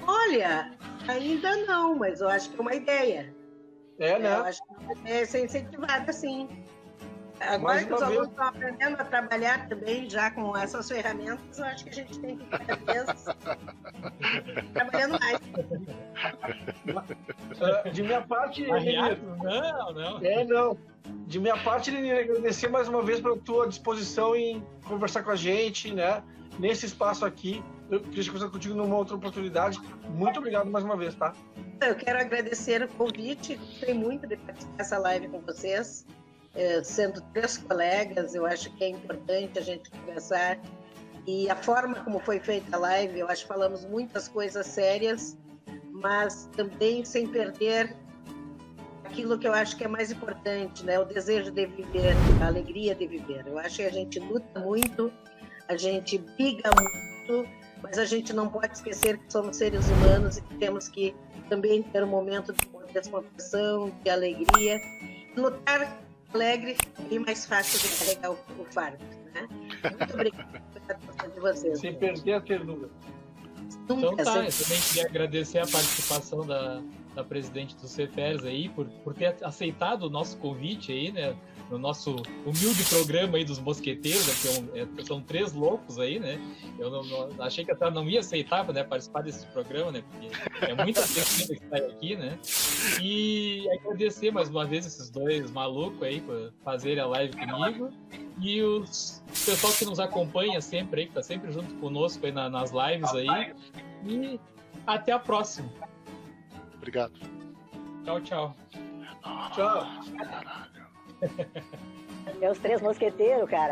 Olha, ainda não, mas eu acho que é uma ideia. É, Eu né? acho que deve ser incentivada, sim. Agora Mais que os vez. alunos estão aprendendo a trabalhar também já com essas ferramentas, eu acho que a gente tem que cada vez trabalhando mais. Ah, de minha parte, Aliás, não, não. é, não. De minha parte, agradecer mais uma vez pela tua disposição em conversar com a gente, né? Nesse espaço aqui. Eu queria conversar contigo numa outra oportunidade. Muito obrigado mais uma vez, tá? Eu quero agradecer o convite, gostei muito de participar dessa live com vocês. Eh, sendo três colegas, eu acho que é importante a gente conversar. E a forma como foi feita a live, eu acho que falamos muitas coisas sérias, mas também sem perder aquilo que eu acho que é mais importante, né? O desejo de viver, a alegria de viver. Eu acho que a gente luta muito, a gente briga muito, mas a gente não pode esquecer que somos seres humanos e que temos que também ter um momento de descontração, de alegria. Lutar alegre é mais fácil de carregar o, o fardo, né? Muito obrigada de vocês. Sem perder a ternura. Então tá, eu também queria agradecer a participação da, da presidente do CETERS aí por, por ter aceitado o nosso convite aí, né? No nosso humilde programa aí dos mosqueteiros, né, que é, é são três loucos aí, né? Eu não, não, achei que até não ia aceitar né, participar desse programa, né? Porque é muita gente que está aqui, né? E agradecer mais uma vez esses dois malucos aí por fazerem a live comigo. E os o pessoal que nos acompanha sempre aí, que tá sempre junto conosco aí na, nas lives aí. E até a próxima. Obrigado. Tchau, tchau. Tchau. Meus três mosqueteiros, cara.